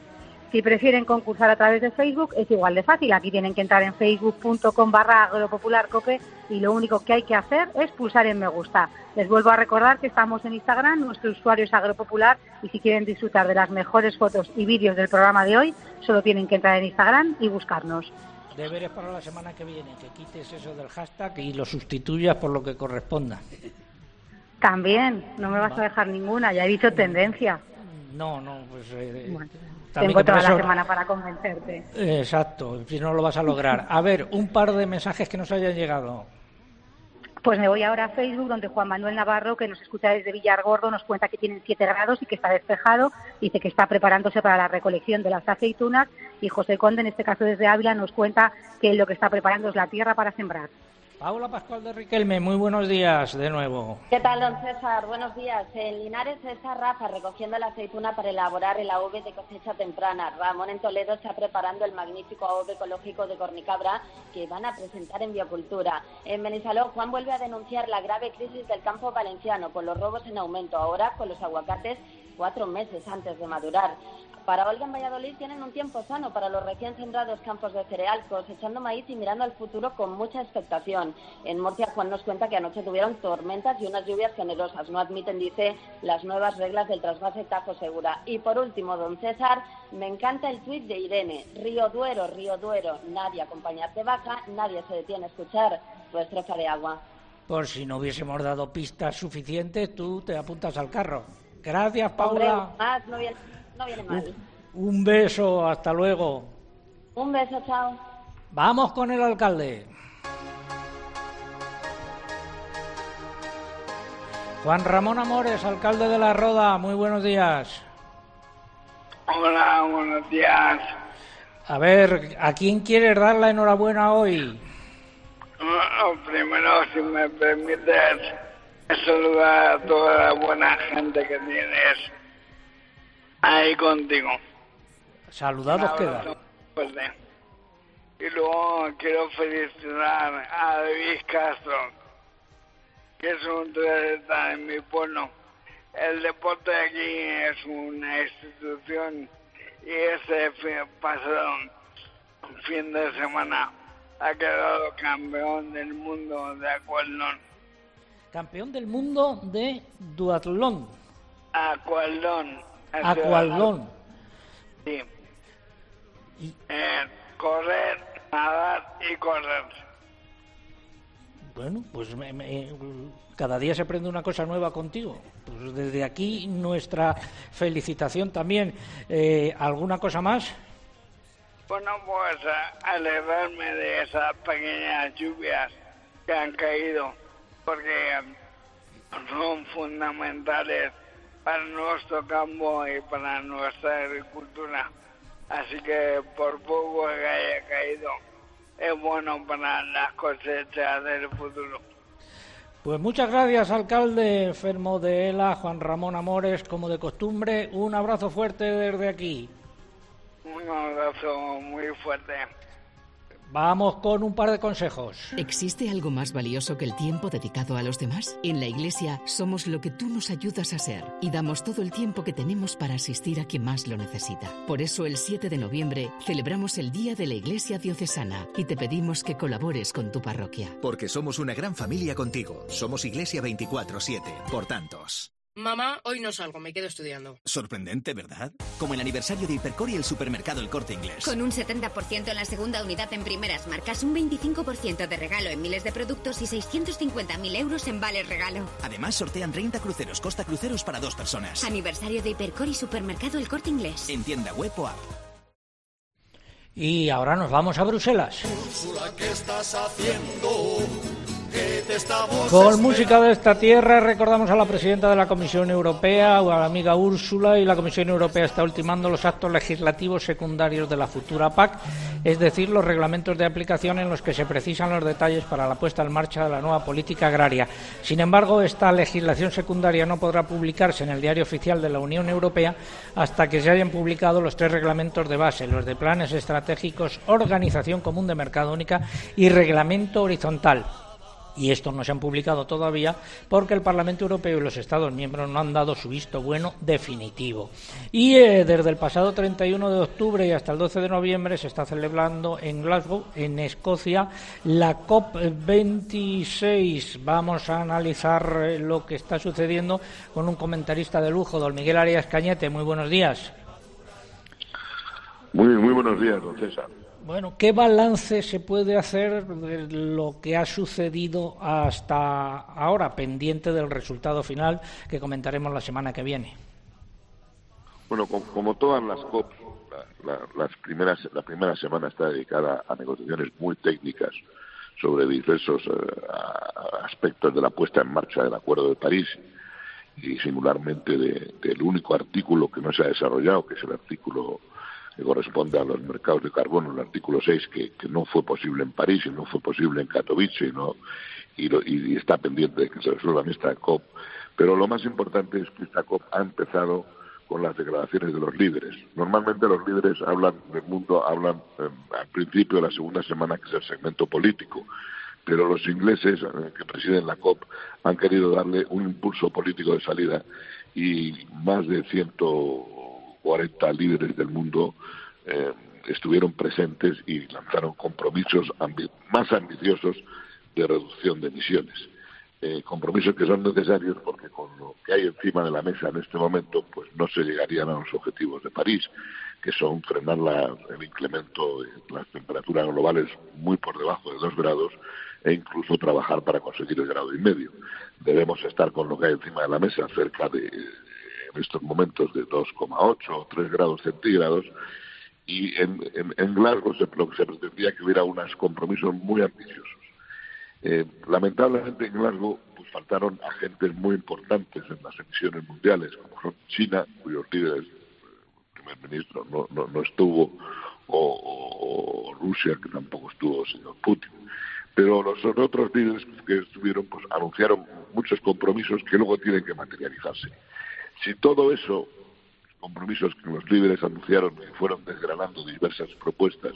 Si prefieren concursar a través de Facebook, es igual de fácil. Aquí tienen que entrar en facebook.com barra agropopularcope y lo único que hay que hacer es pulsar en me gusta. Les vuelvo a recordar que estamos en Instagram, nuestro usuario es agropopular y si quieren disfrutar de las mejores fotos y vídeos del programa de hoy, solo tienen que entrar en Instagram y buscarnos. Deberes para la semana que viene, que quites eso del hashtag y lo sustituyas por lo que corresponda. También, no me vas a dejar ninguna, ya he dicho tendencia. No, no, pues... eh, Bueno, también Tengo toda la semana para convencerte. Exacto, si no lo vas a lograr. A ver, un par de mensajes que nos hayan llegado. Pues me voy ahora a Facebook, donde Juan Manuel Navarro, que nos escucha desde Villargordo, nos cuenta que tienen 7 grados y que está despejado. Dice que está preparándose para la recolección de las aceitunas. Y José Conde, en este caso desde Ávila, nos cuenta que lo que está preparando es la tierra para sembrar. Paula Pascual de Riquelme, muy buenos días de nuevo. ¿Qué tal, don César? Buenos días. En Linares está Rafa recogiendo la aceituna para elaborar el AOVE de cosecha temprana. Ramón en Toledo está preparando el magnífico AOVE ecológico de Cornicabra que van a presentar en Biocultura. En Benisaló, Juan vuelve a denunciar la grave crisis del campo valenciano con los robos en aumento, ahora con los aguacates cuatro meses antes de madurar. Para Olga en Valladolid tienen un tiempo sano para los recién sembrados campos de cereal, cosechando maíz y mirando al futuro con mucha expectación. En Murcia, Juan nos cuenta que anoche tuvieron tormentas y unas lluvias generosas. No admiten, dice, las nuevas reglas del trasvase Tajo Segura. Y por último, don César, me encanta el tuit de Irene. Río Duero, Río Duero, nadie acompañarte baja, nadie se detiene a escuchar tu estrofa de agua. Por si no hubiésemos dado pistas suficientes, tú te apuntas al carro. Gracias, Hombre, Paula. más no viene, no viene mal. Un beso, hasta luego. Un beso, chao. Vamos con el alcalde. Juan Ramón Amores, alcalde de La Roda, muy buenos días. Hola, buenos días. A ver, ¿a quién quieres dar la enhorabuena hoy? Oh, primero, si me permites, saludar a toda la buena gente que tienes ahí contigo. Saludados quedan. fuerte. Y luego quiero felicitar a David Castro, que es un atleta en mi pueblo. El deporte aquí es una institución y ese pasado fin de semana ha quedado campeón del mundo de acualdón. Campeón del mundo de duatlón. Acualdón. Acualdón. Sí. Eh, correr, nadar y correr. Bueno, pues me- me- cada día se aprende una cosa nueva contigo. Pues desde aquí nuestra felicitación también. Eh, ¿Alguna cosa más? Bueno, pues a- alegrarme de esas pequeñas lluvias que han caído, porque mm, son fundamentales para nuestro campo y para nuestra agricultura. Así que por poco que haya caído, es bueno para las cosechas del futuro. Pues muchas gracias, alcalde Fermo de Ela, Juan Ramón Amores, como de costumbre. Un abrazo fuerte desde aquí. Un abrazo muy fuerte. Vamos con un par de consejos. ¿Existe algo más valioso que el tiempo dedicado a los demás? En la Iglesia somos lo que tú nos ayudas a ser y damos todo el tiempo que tenemos para asistir a quien más lo necesita. Por eso el 7 de noviembre celebramos el Día de la Iglesia Diocesana y te pedimos que colabores con tu parroquia. Porque somos una gran familia contigo. Somos Iglesia 24-7, por tantos. Mamá, hoy no salgo, me quedo estudiando. Sorprendente, ¿verdad? Como el aniversario de Hipercor y el supermercado El Corte Inglés. Con un 70% en la segunda unidad en primeras marcas, un 25% de regalo en miles de productos y 650.000 euros en vales regalo. Además, sortean 30 cruceros Costa Cruceros para dos personas. Aniversario de Hipercor y supermercado El Corte Inglés. En tienda web o app. Y ahora nos vamos a Bruselas. Úrsula, ¿qué estás haciendo? Con música de esta tierra recordamos a la presidenta de la Comisión Europea, a la amiga Úrsula, y la Comisión Europea está ultimando los actos legislativos secundarios de la futura PAC, es decir, los reglamentos de aplicación en los que se precisan los detalles para la puesta en marcha de la nueva política agraria. Sin embargo, esta legislación secundaria no podrá publicarse en el Diario Oficial de la Unión Europea hasta que se hayan publicado los tres reglamentos de base, los de planes estratégicos, organización común de mercado única y reglamento horizontal y estos no se han publicado todavía porque el Parlamento Europeo y los Estados miembros no han dado su visto bueno definitivo. Y eh, desde el pasado 31 de octubre y hasta el 12 de noviembre se está celebrando en Glasgow, en Escocia, la COP26. Vamos a analizar eh, lo que está sucediendo con un comentarista de lujo, don Miguel Arias Cañete. Muy buenos días. Muy, muy buenos días, don César. Bueno, ¿qué balance se puede hacer de lo que ha sucedido hasta ahora, pendiente del resultado final que comentaremos la semana que viene? Bueno, como, como todas las COP, la, la- las primeras, la primera semana está dedicada a negociaciones muy técnicas sobre diversos a- aspectos de la puesta en marcha del Acuerdo de París y singularmente de- del único artículo que no se ha desarrollado, que es el artículo que corresponde a los mercados de carbono, el artículo 6, que, que no fue posible en París y no fue posible en Katowice y, no, y, lo- y está pendiente de que se resuelva en esta COP. Pero lo más importante es que esta COP ha empezado con las declaraciones de los líderes. Normalmente los líderes hablan del mundo, hablan eh, al principio de la segunda semana, que es el segmento político, pero los ingleses eh, que presiden la COP han querido darle un impulso político de salida y más de 140 líderes del mundo eh, estuvieron presentes y lanzaron compromisos más ambiciosos de reducción de emisiones. Eh, compromisos que son necesarios porque con lo que hay encima de la mesa en este momento pues no se llegarían a los objetivos de París que son frenar la- el incremento de las temperaturas globales muy por debajo de dos grados e incluso trabajar para conseguir el grado y medio. Debemos estar con lo que hay encima de la mesa cerca de en estos momentos de 2,8 o 3 grados centígrados y en, en, Glasgow se, se pretendía que hubiera unos compromisos muy ambiciosos. Eh, lamentablemente en Glasgow pues, faltaron agentes muy importantes en las emisiones mundiales, como son China, cuyos líderes, el primer ministro no, no, no estuvo, o, o- Rusia, que tampoco estuvo señor Putin. Pero los otros líderes que estuvieron, pues anunciaron muchos compromisos que luego tienen que materializarse. Si todo eso compromisos que los líderes anunciaron y fueron desgranando diversas propuestas,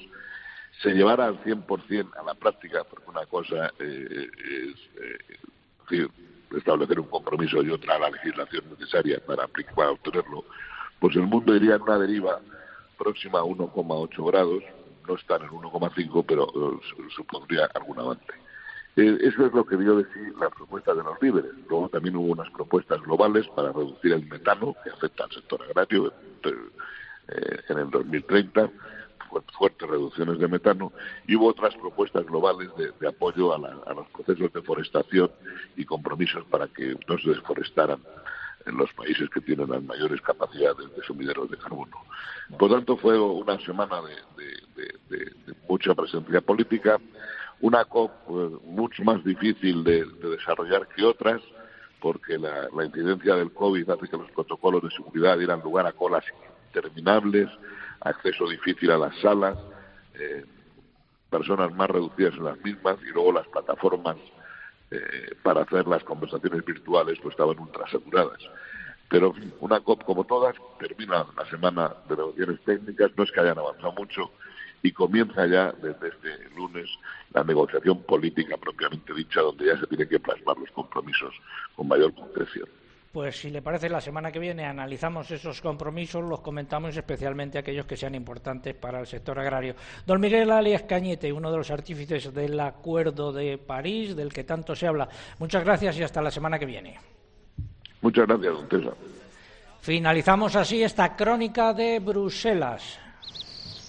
se llevara al 100% a la práctica, porque una cosa eh, es eh, establecer un compromiso y otra la legislación necesaria para, aplicar, para obtenerlo, pues el mundo iría en una deriva próxima a 1,8 grados, no están en 1,5, pero eh, supondría algún avance. Eh, eso es lo que dio decir la propuesta de los líderes. Luego también hubo unas propuestas globales para reducir el metano que afecta al sector agrario eh, en el 2030, fuertes reducciones de metano, y hubo otras propuestas globales de, apoyo a, los procesos de forestación y compromisos para que no se desforestaran en los países que tienen las mayores capacidades de sumideros de carbono. Por tanto, fue una semana de mucha presencia política una COP pues, mucho más difícil de, desarrollar que otras, porque la, incidencia del COVID hace que los protocolos de seguridad dieran lugar a colas interminables, acceso difícil a las salas, eh, personas más reducidas en las mismas y luego las plataformas eh, para hacer las conversaciones virtuales pues estaban ultrasaturadas. Pero una COP como todas termina la semana de negociaciones técnicas, no es que hayan avanzado mucho, y comienza ya desde este lunes la negociación política propiamente dicha, donde ya se tienen que plasmar los compromisos con mayor concreción. Pues si le parece, la semana que viene analizamos esos compromisos, los comentamos especialmente aquellos que sean importantes para el sector agrario. Don Miguel Alias Cañete, uno de los artífices del Acuerdo de París, del que tanto se habla. Muchas gracias y hasta la semana que viene. Muchas gracias, don. Finalizamos así esta crónica de Bruselas.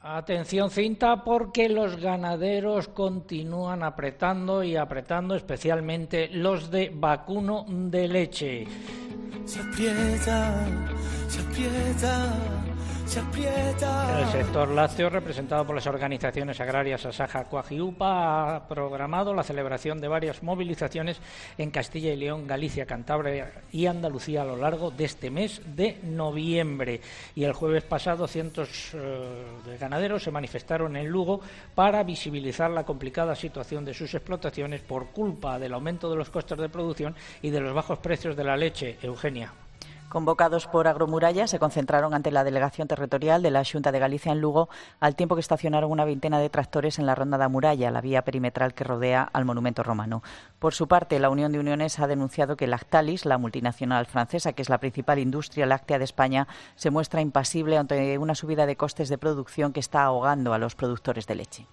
Atención cinta porque los ganaderos continúan apretando y apretando especialmente los de vacuno de leche. Se aprieta, se aprieta el sector lácteo, representado por las organizaciones agrarias Asaja Coajiupa, ha programado la celebración de varias movilizaciones en Castilla y León, Galicia, Cantabria y Andalucía a lo largo de este mes de noviembre. Y el jueves pasado, cientos eh, de ganaderos se manifestaron en Lugo para visibilizar la complicada situación de sus explotaciones por culpa del aumento de los costes de producción y de los bajos precios de la leche. Eugenia. Convocados por Agromuralla, se concentraron ante la delegación territorial de la Junta de Galicia en Lugo, al tiempo que estacionaron una veintena de tractores en la Ronda de Muralla, la vía perimetral que rodea al monumento romano. Por su parte, la Unión de Uniones ha denunciado que Lactalis, la multinacional francesa, que es la principal industria láctea de España, se muestra impasible ante una subida de costes de producción que está ahogando a los productores de leche.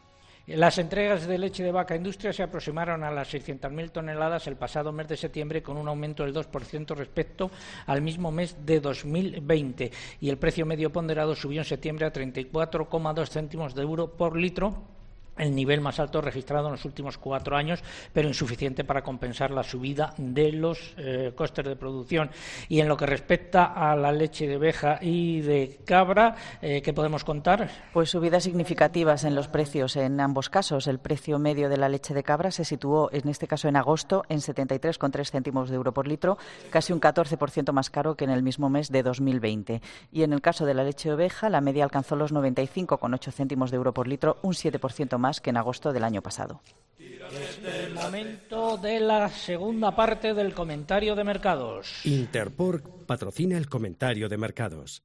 Las entregas de leche de vaca industria se aproximaron a las 600.000 toneladas el pasado mes de septiembre, con un aumento del 2% respecto al mismo mes de 2020. Y el precio medio ponderado subió en septiembre a 34,2 céntimos de euro por litro el nivel más alto registrado en los últimos cuatro años, pero insuficiente para compensar la subida de los eh, costes de producción. Y en lo que respecta a la leche de oveja y de cabra, eh, ¿qué podemos contar? Pues subidas significativas en los precios en ambos casos. El precio medio de la leche de cabra se situó, en este caso en agosto, en 73,3 céntimos de euro por litro, casi un 14% más caro que en el mismo mes de 2020. Y en el caso de la leche de oveja, la media alcanzó los 95,8 céntimos de euro por litro, un 7% más más que en agosto del año pasado. Es el momento de la segunda parte del comentario de mercados. Interpork patrocina el comentario de mercados.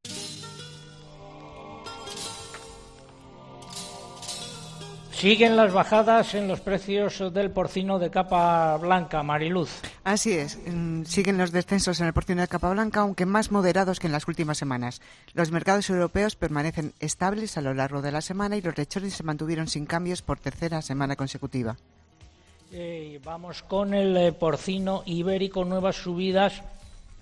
Siguen las bajadas en los precios del porcino de capa blanca, Mariluz. Así es, mm, siguen los descensos en el porcino de capa blanca, aunque más moderados que en las últimas semanas. Los mercados europeos permanecen estables a lo largo de la semana y los lechones se mantuvieron sin cambios por tercera semana consecutiva. vamos con el eh, porcino ibérico, nuevas subidas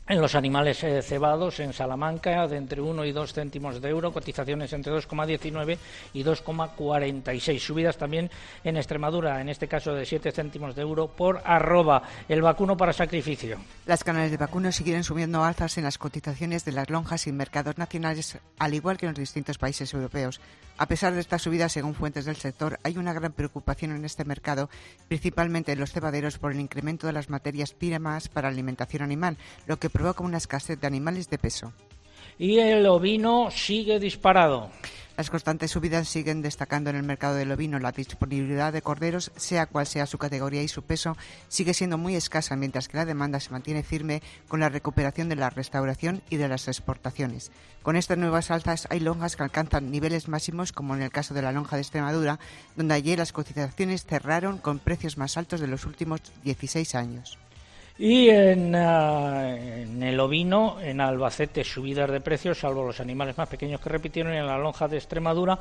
en los animales eh, cebados en Salamanca de entre 1 y 2 céntimos de euro, cotizaciones entre 2,19 y 2,46. Subidas también en Extremadura, en este caso de 7 céntimos de euro por arroba. El vacuno para sacrificio. Las canales de vacuno siguen subiendo alzas en las cotizaciones de las lonjas y mercados nacionales, al igual que en los distintos países europeos. A pesar de esta subida, según fuentes del sector, hay una gran preocupación en este mercado, principalmente en los cebaderos, por el incremento de las materias primas para alimentación animal, lo que provoca una escasez de animales de peso. Y el ovino sigue disparado. Las constantes subidas siguen destacando en el mercado del ovino. La disponibilidad de corderos, sea cual sea su categoría y su peso, sigue siendo muy escasa, mientras que la demanda se mantiene firme con la recuperación de la restauración y de las exportaciones. Con estas nuevas alzas hay lonjas que alcanzan niveles máximos, como en el caso de la lonja de Extremadura, donde ayer las cotizaciones cerraron con precios más altos de los últimos 16 años. Y en, eh, en, el ovino, en Albacete, subidas de precios, salvo los animales más pequeños que repitieron, y en la lonja de Extremadura,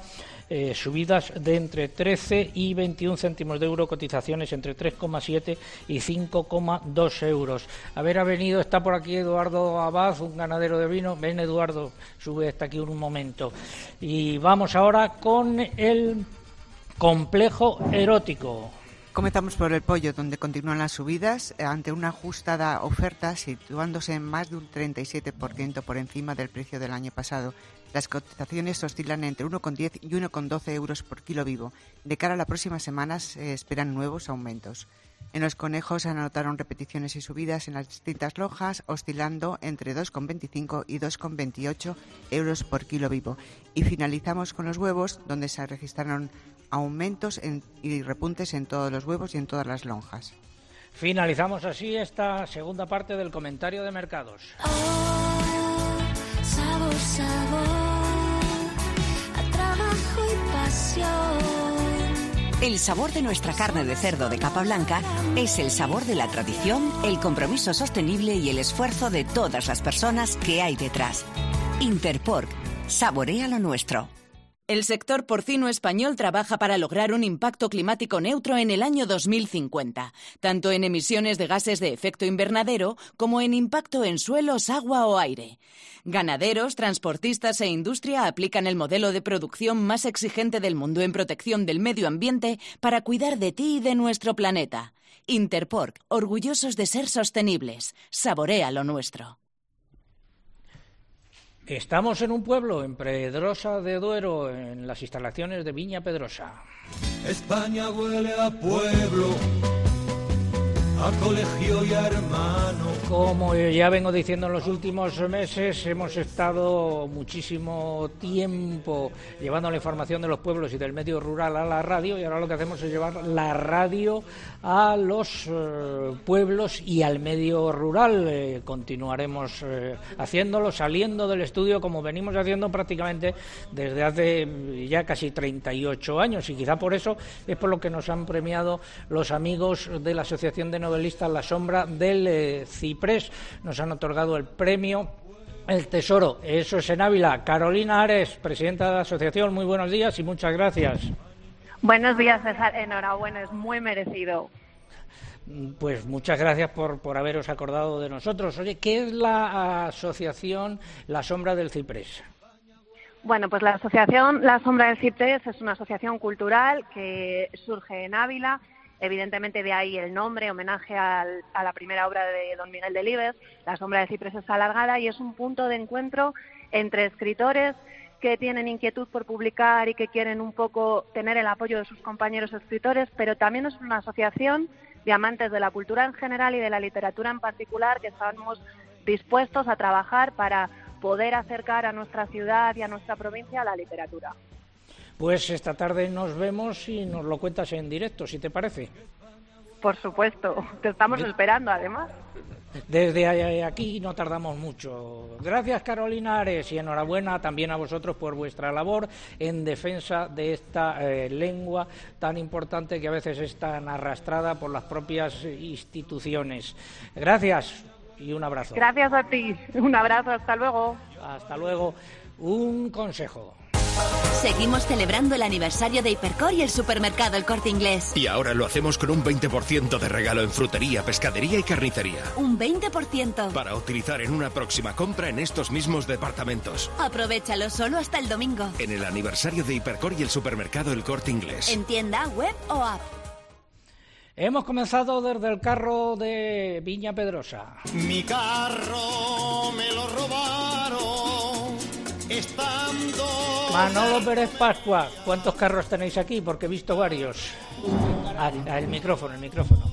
eh, subidas de entre 13 y 21 céntimos de euro, cotizaciones entre 3,7 y 5,2 euros. A ver, ha venido, está por aquí Eduardo Abad, un ganadero de vino. Ven, Eduardo, sube hasta aquí un momento. Y vamos ahora con el complejo erótico. Comenzamos por el pollo, donde continúan las subidas ante una ajustada oferta situándose en más de un 37% por encima del precio del año pasado. Las cotizaciones oscilan entre 1,10 y 1,12 euros por kilo vivo. De cara a la próxima semana se esperan nuevos aumentos. En los conejos se anotaron repeticiones y subidas en las distintas lojas, oscilando entre 2,25 y 2,28 euros por kilo vivo. Y finalizamos con los huevos, donde se registraron aumentos en, y repuntes en todos los huevos y en todas las lonjas. Finalizamos así esta segunda parte del comentario de mercados. Oh, sabor, sabor, a trabajo y pasión. El sabor de nuestra carne de cerdo de capa blanca es el sabor de la tradición, el compromiso sostenible y el esfuerzo de todas las personas que hay detrás. Interpork, saborea lo nuestro. El sector porcino español trabaja para lograr un impacto climático neutro en el año 2050, tanto en emisiones de gases de efecto invernadero como en impacto en suelos, agua o aire. Ganaderos, transportistas e industria aplican el modelo de producción más exigente del mundo en protección del medio ambiente para cuidar de ti y de nuestro planeta. Interpork, orgullosos de ser sostenibles. Saborea lo nuestro. Estamos en un pueblo, en Pedrosa de Duero, en las instalaciones de Viña Pedrosa. España huele a pueblo, a colegio y a hermano. Como ya vengo diciendo en los últimos meses, hemos estado muchísimo tiempo llevando la información de los pueblos y del medio rural a la radio y ahora lo que hacemos es llevar la radio a los eh, pueblos y al medio rural. Eh, continuaremos eh, haciéndolo, saliendo del estudio como venimos haciendo prácticamente desde hace ya casi 38 años y quizá por eso es por lo que nos han premiado los amigos de la Asociación de Novelistas La Sombra del eh, Ciprés. Nos han otorgado el premio el Tesoro. Eso es en Ávila. Carolina Ares, presidenta de la asociación, muy buenos días y muchas gracias. Buenos días, César. Enhorabuena, es muy merecido. Pues muchas gracias por, por haberos acordado de nosotros. Oye, ¿qué es la asociación La Sombra del Ciprés? Bueno, pues la asociación La Sombra del Ciprés es una asociación cultural que surge en Ávila. Evidentemente de ahí el nombre, homenaje al- a la primera obra de don Miguel Delibes. La Sombra del Ciprés es alargada y es un punto de encuentro entre escritores que tienen inquietud por publicar y que quieren un poco tener el apoyo de sus compañeros escritores, pero también es una asociación de amantes de la cultura en general y de la literatura en particular que estamos dispuestos a trabajar para poder acercar a nuestra ciudad y a nuestra provincia a la literatura. Pues esta tarde nos vemos y nos lo cuentas en directo, si te parece. Por supuesto, te estamos esperando además. Desde aquí no tardamos mucho. Gracias Carolina Ares y enhorabuena también a vosotros por vuestra labor en defensa de esta eh, lengua tan importante que a veces es tan arrastrada por las propias instituciones. Gracias y un abrazo. Gracias a ti. Un abrazo, hasta luego. Hasta luego. Un consejo. Seguimos celebrando el aniversario de Hipercor y el supermercado El Corte Inglés. Y ahora lo hacemos con un 20% de regalo en frutería, pescadería y carnicería. Un 20%. Para utilizar en una próxima compra en estos mismos departamentos. Aprovechalo solo hasta el domingo. En el aniversario de Hipercor y el supermercado El Corte Inglés. En tienda, web o app. Hemos comenzado desde el carro de Viña Pedrosa. Mi carro me lo robaron estando. Manolo Pérez Pascua, ¿cuántos carros tenéis aquí? Porque he visto varios. Ah, el micrófono, el micrófono.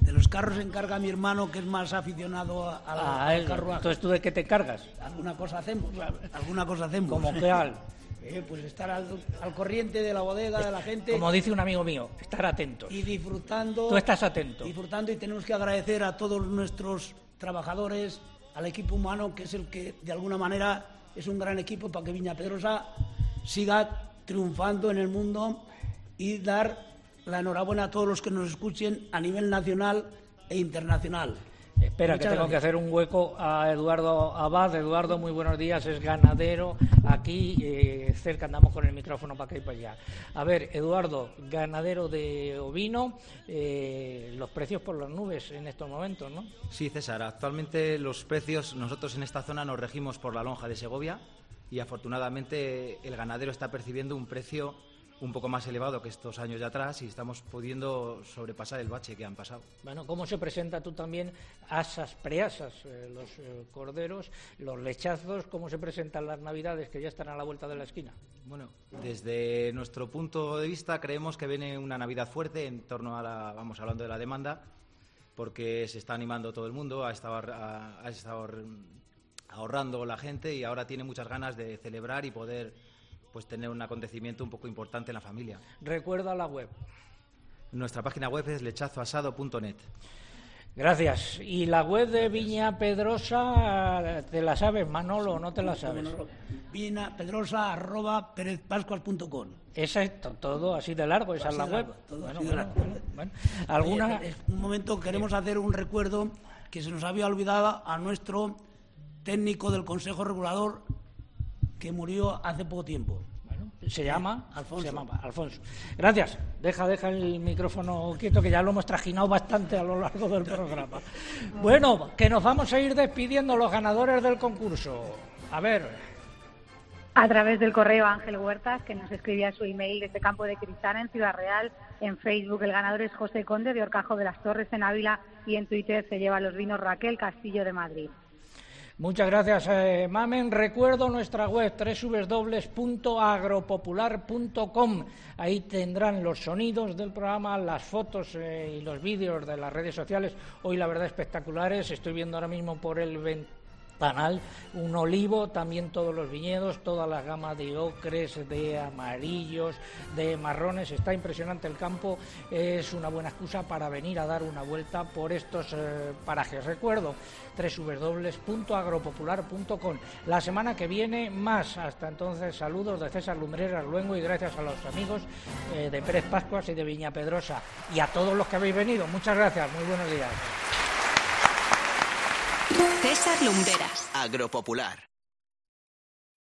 De los carros se encarga mi hermano, que es más aficionado a, a la- Ah, al carruaje. Entonces, ¿tú de qué te cargas? Alguna cosa hacemos, alguna cosa hacemos. ¿Cómo qué al? Eh, pues estar al, al corriente de la bodega, de la gente. Como dice un amigo mío, estar atentos. y disfrutando. Tú estás atento. Disfrutando y tenemos que agradecer a todos nuestros trabajadores, al equipo humano, que es el que de alguna manera es un gran equipo para que Viña Pedrosa siga triunfando en el mundo y dar la enhorabuena a todos los que nos escuchen a nivel nacional e internacional. Espera, que Muchas tengo que gracias. hacer un hueco a Eduardo Abad. Eduardo, muy buenos días, es ganadero. Aquí eh, cerca andamos con el micrófono para acá y para allá. A ver, Eduardo, ganadero de ovino, eh, los precios por las nubes en estos momentos, ¿no? Sí, César. Actualmente los precios, nosotros en esta zona nos regimos por la lonja de Segovia y afortunadamente el ganadero está percibiendo un precio un poco más elevado que estos años de atrás y estamos pudiendo sobrepasar el bache que han pasado. Bueno, ¿cómo se presenta tú también asas, preasas, eh, los eh, corderos, los lechazos? ¿Cómo se presentan las navidades que ya están a la vuelta de la esquina? Bueno, desde nuestro punto de vista creemos que viene una Navidad fuerte en torno a la, vamos hablando de la demanda, porque se está animando todo el mundo, ha estado, ha, ha estado ahorrando la gente y ahora tiene muchas ganas de celebrar y poder pues tener un acontecimiento un poco importante en la familia. Recuerda la web. Nuestra página web es lechazoasado.net. Gracias. ¿Y la web de Viña Pedrosa, te la sabes, Manolo, o no te la sabes? Viña Pedrosa arroba perezpascuas.com. Exacto, todo así de largo, esa es la web. largo, Bueno, así de bueno, largo. bueno, bueno. ¿Alguna? Oye, un momento, queremos hacer un recuerdo que se nos había olvidado a nuestro técnico del Consejo Regulador que murió hace poco tiempo. Se llama Alfonso. Se llamaba Alfonso. Gracias. Deja, deja el micrófono quieto, que ya lo hemos trajinado bastante a lo largo del programa. Bueno, que nos vamos a ir despidiendo los ganadores del concurso. A ver, A través del correo Ángel Huertas, que nos escribía su email desde Campo de Cristal en Ciudad Real. En Facebook el ganador es José Conde de Orcajo de las Torres en Ávila y en Twitter se lleva los vinos Raquel Castillo de Madrid. Muchas gracias, eh, Mamen. Recuerdo nuestra web www.agropopular.com. Ahí tendrán los sonidos del programa, las fotos eh, y los vídeos de las redes sociales. Hoy, la verdad, espectaculares. Estoy viendo ahora mismo por el ventanal un olivo, también todos los viñedos, toda la gama de ocres, de amarillos, de marrones. Está impresionante el campo. Es una buena excusa para venir a dar una vuelta por estos eh, parajes. Recuerdo www.agropopular.com. La semana que viene más. Hasta entonces, saludos de César Lumbreras Luengo y gracias a los amigos eh, de Pérez Pascuas y de Viña Pedrosa. Y a todos los que habéis venido. Muchas gracias. Muy buenos días. César Lumbreras. Agropopular.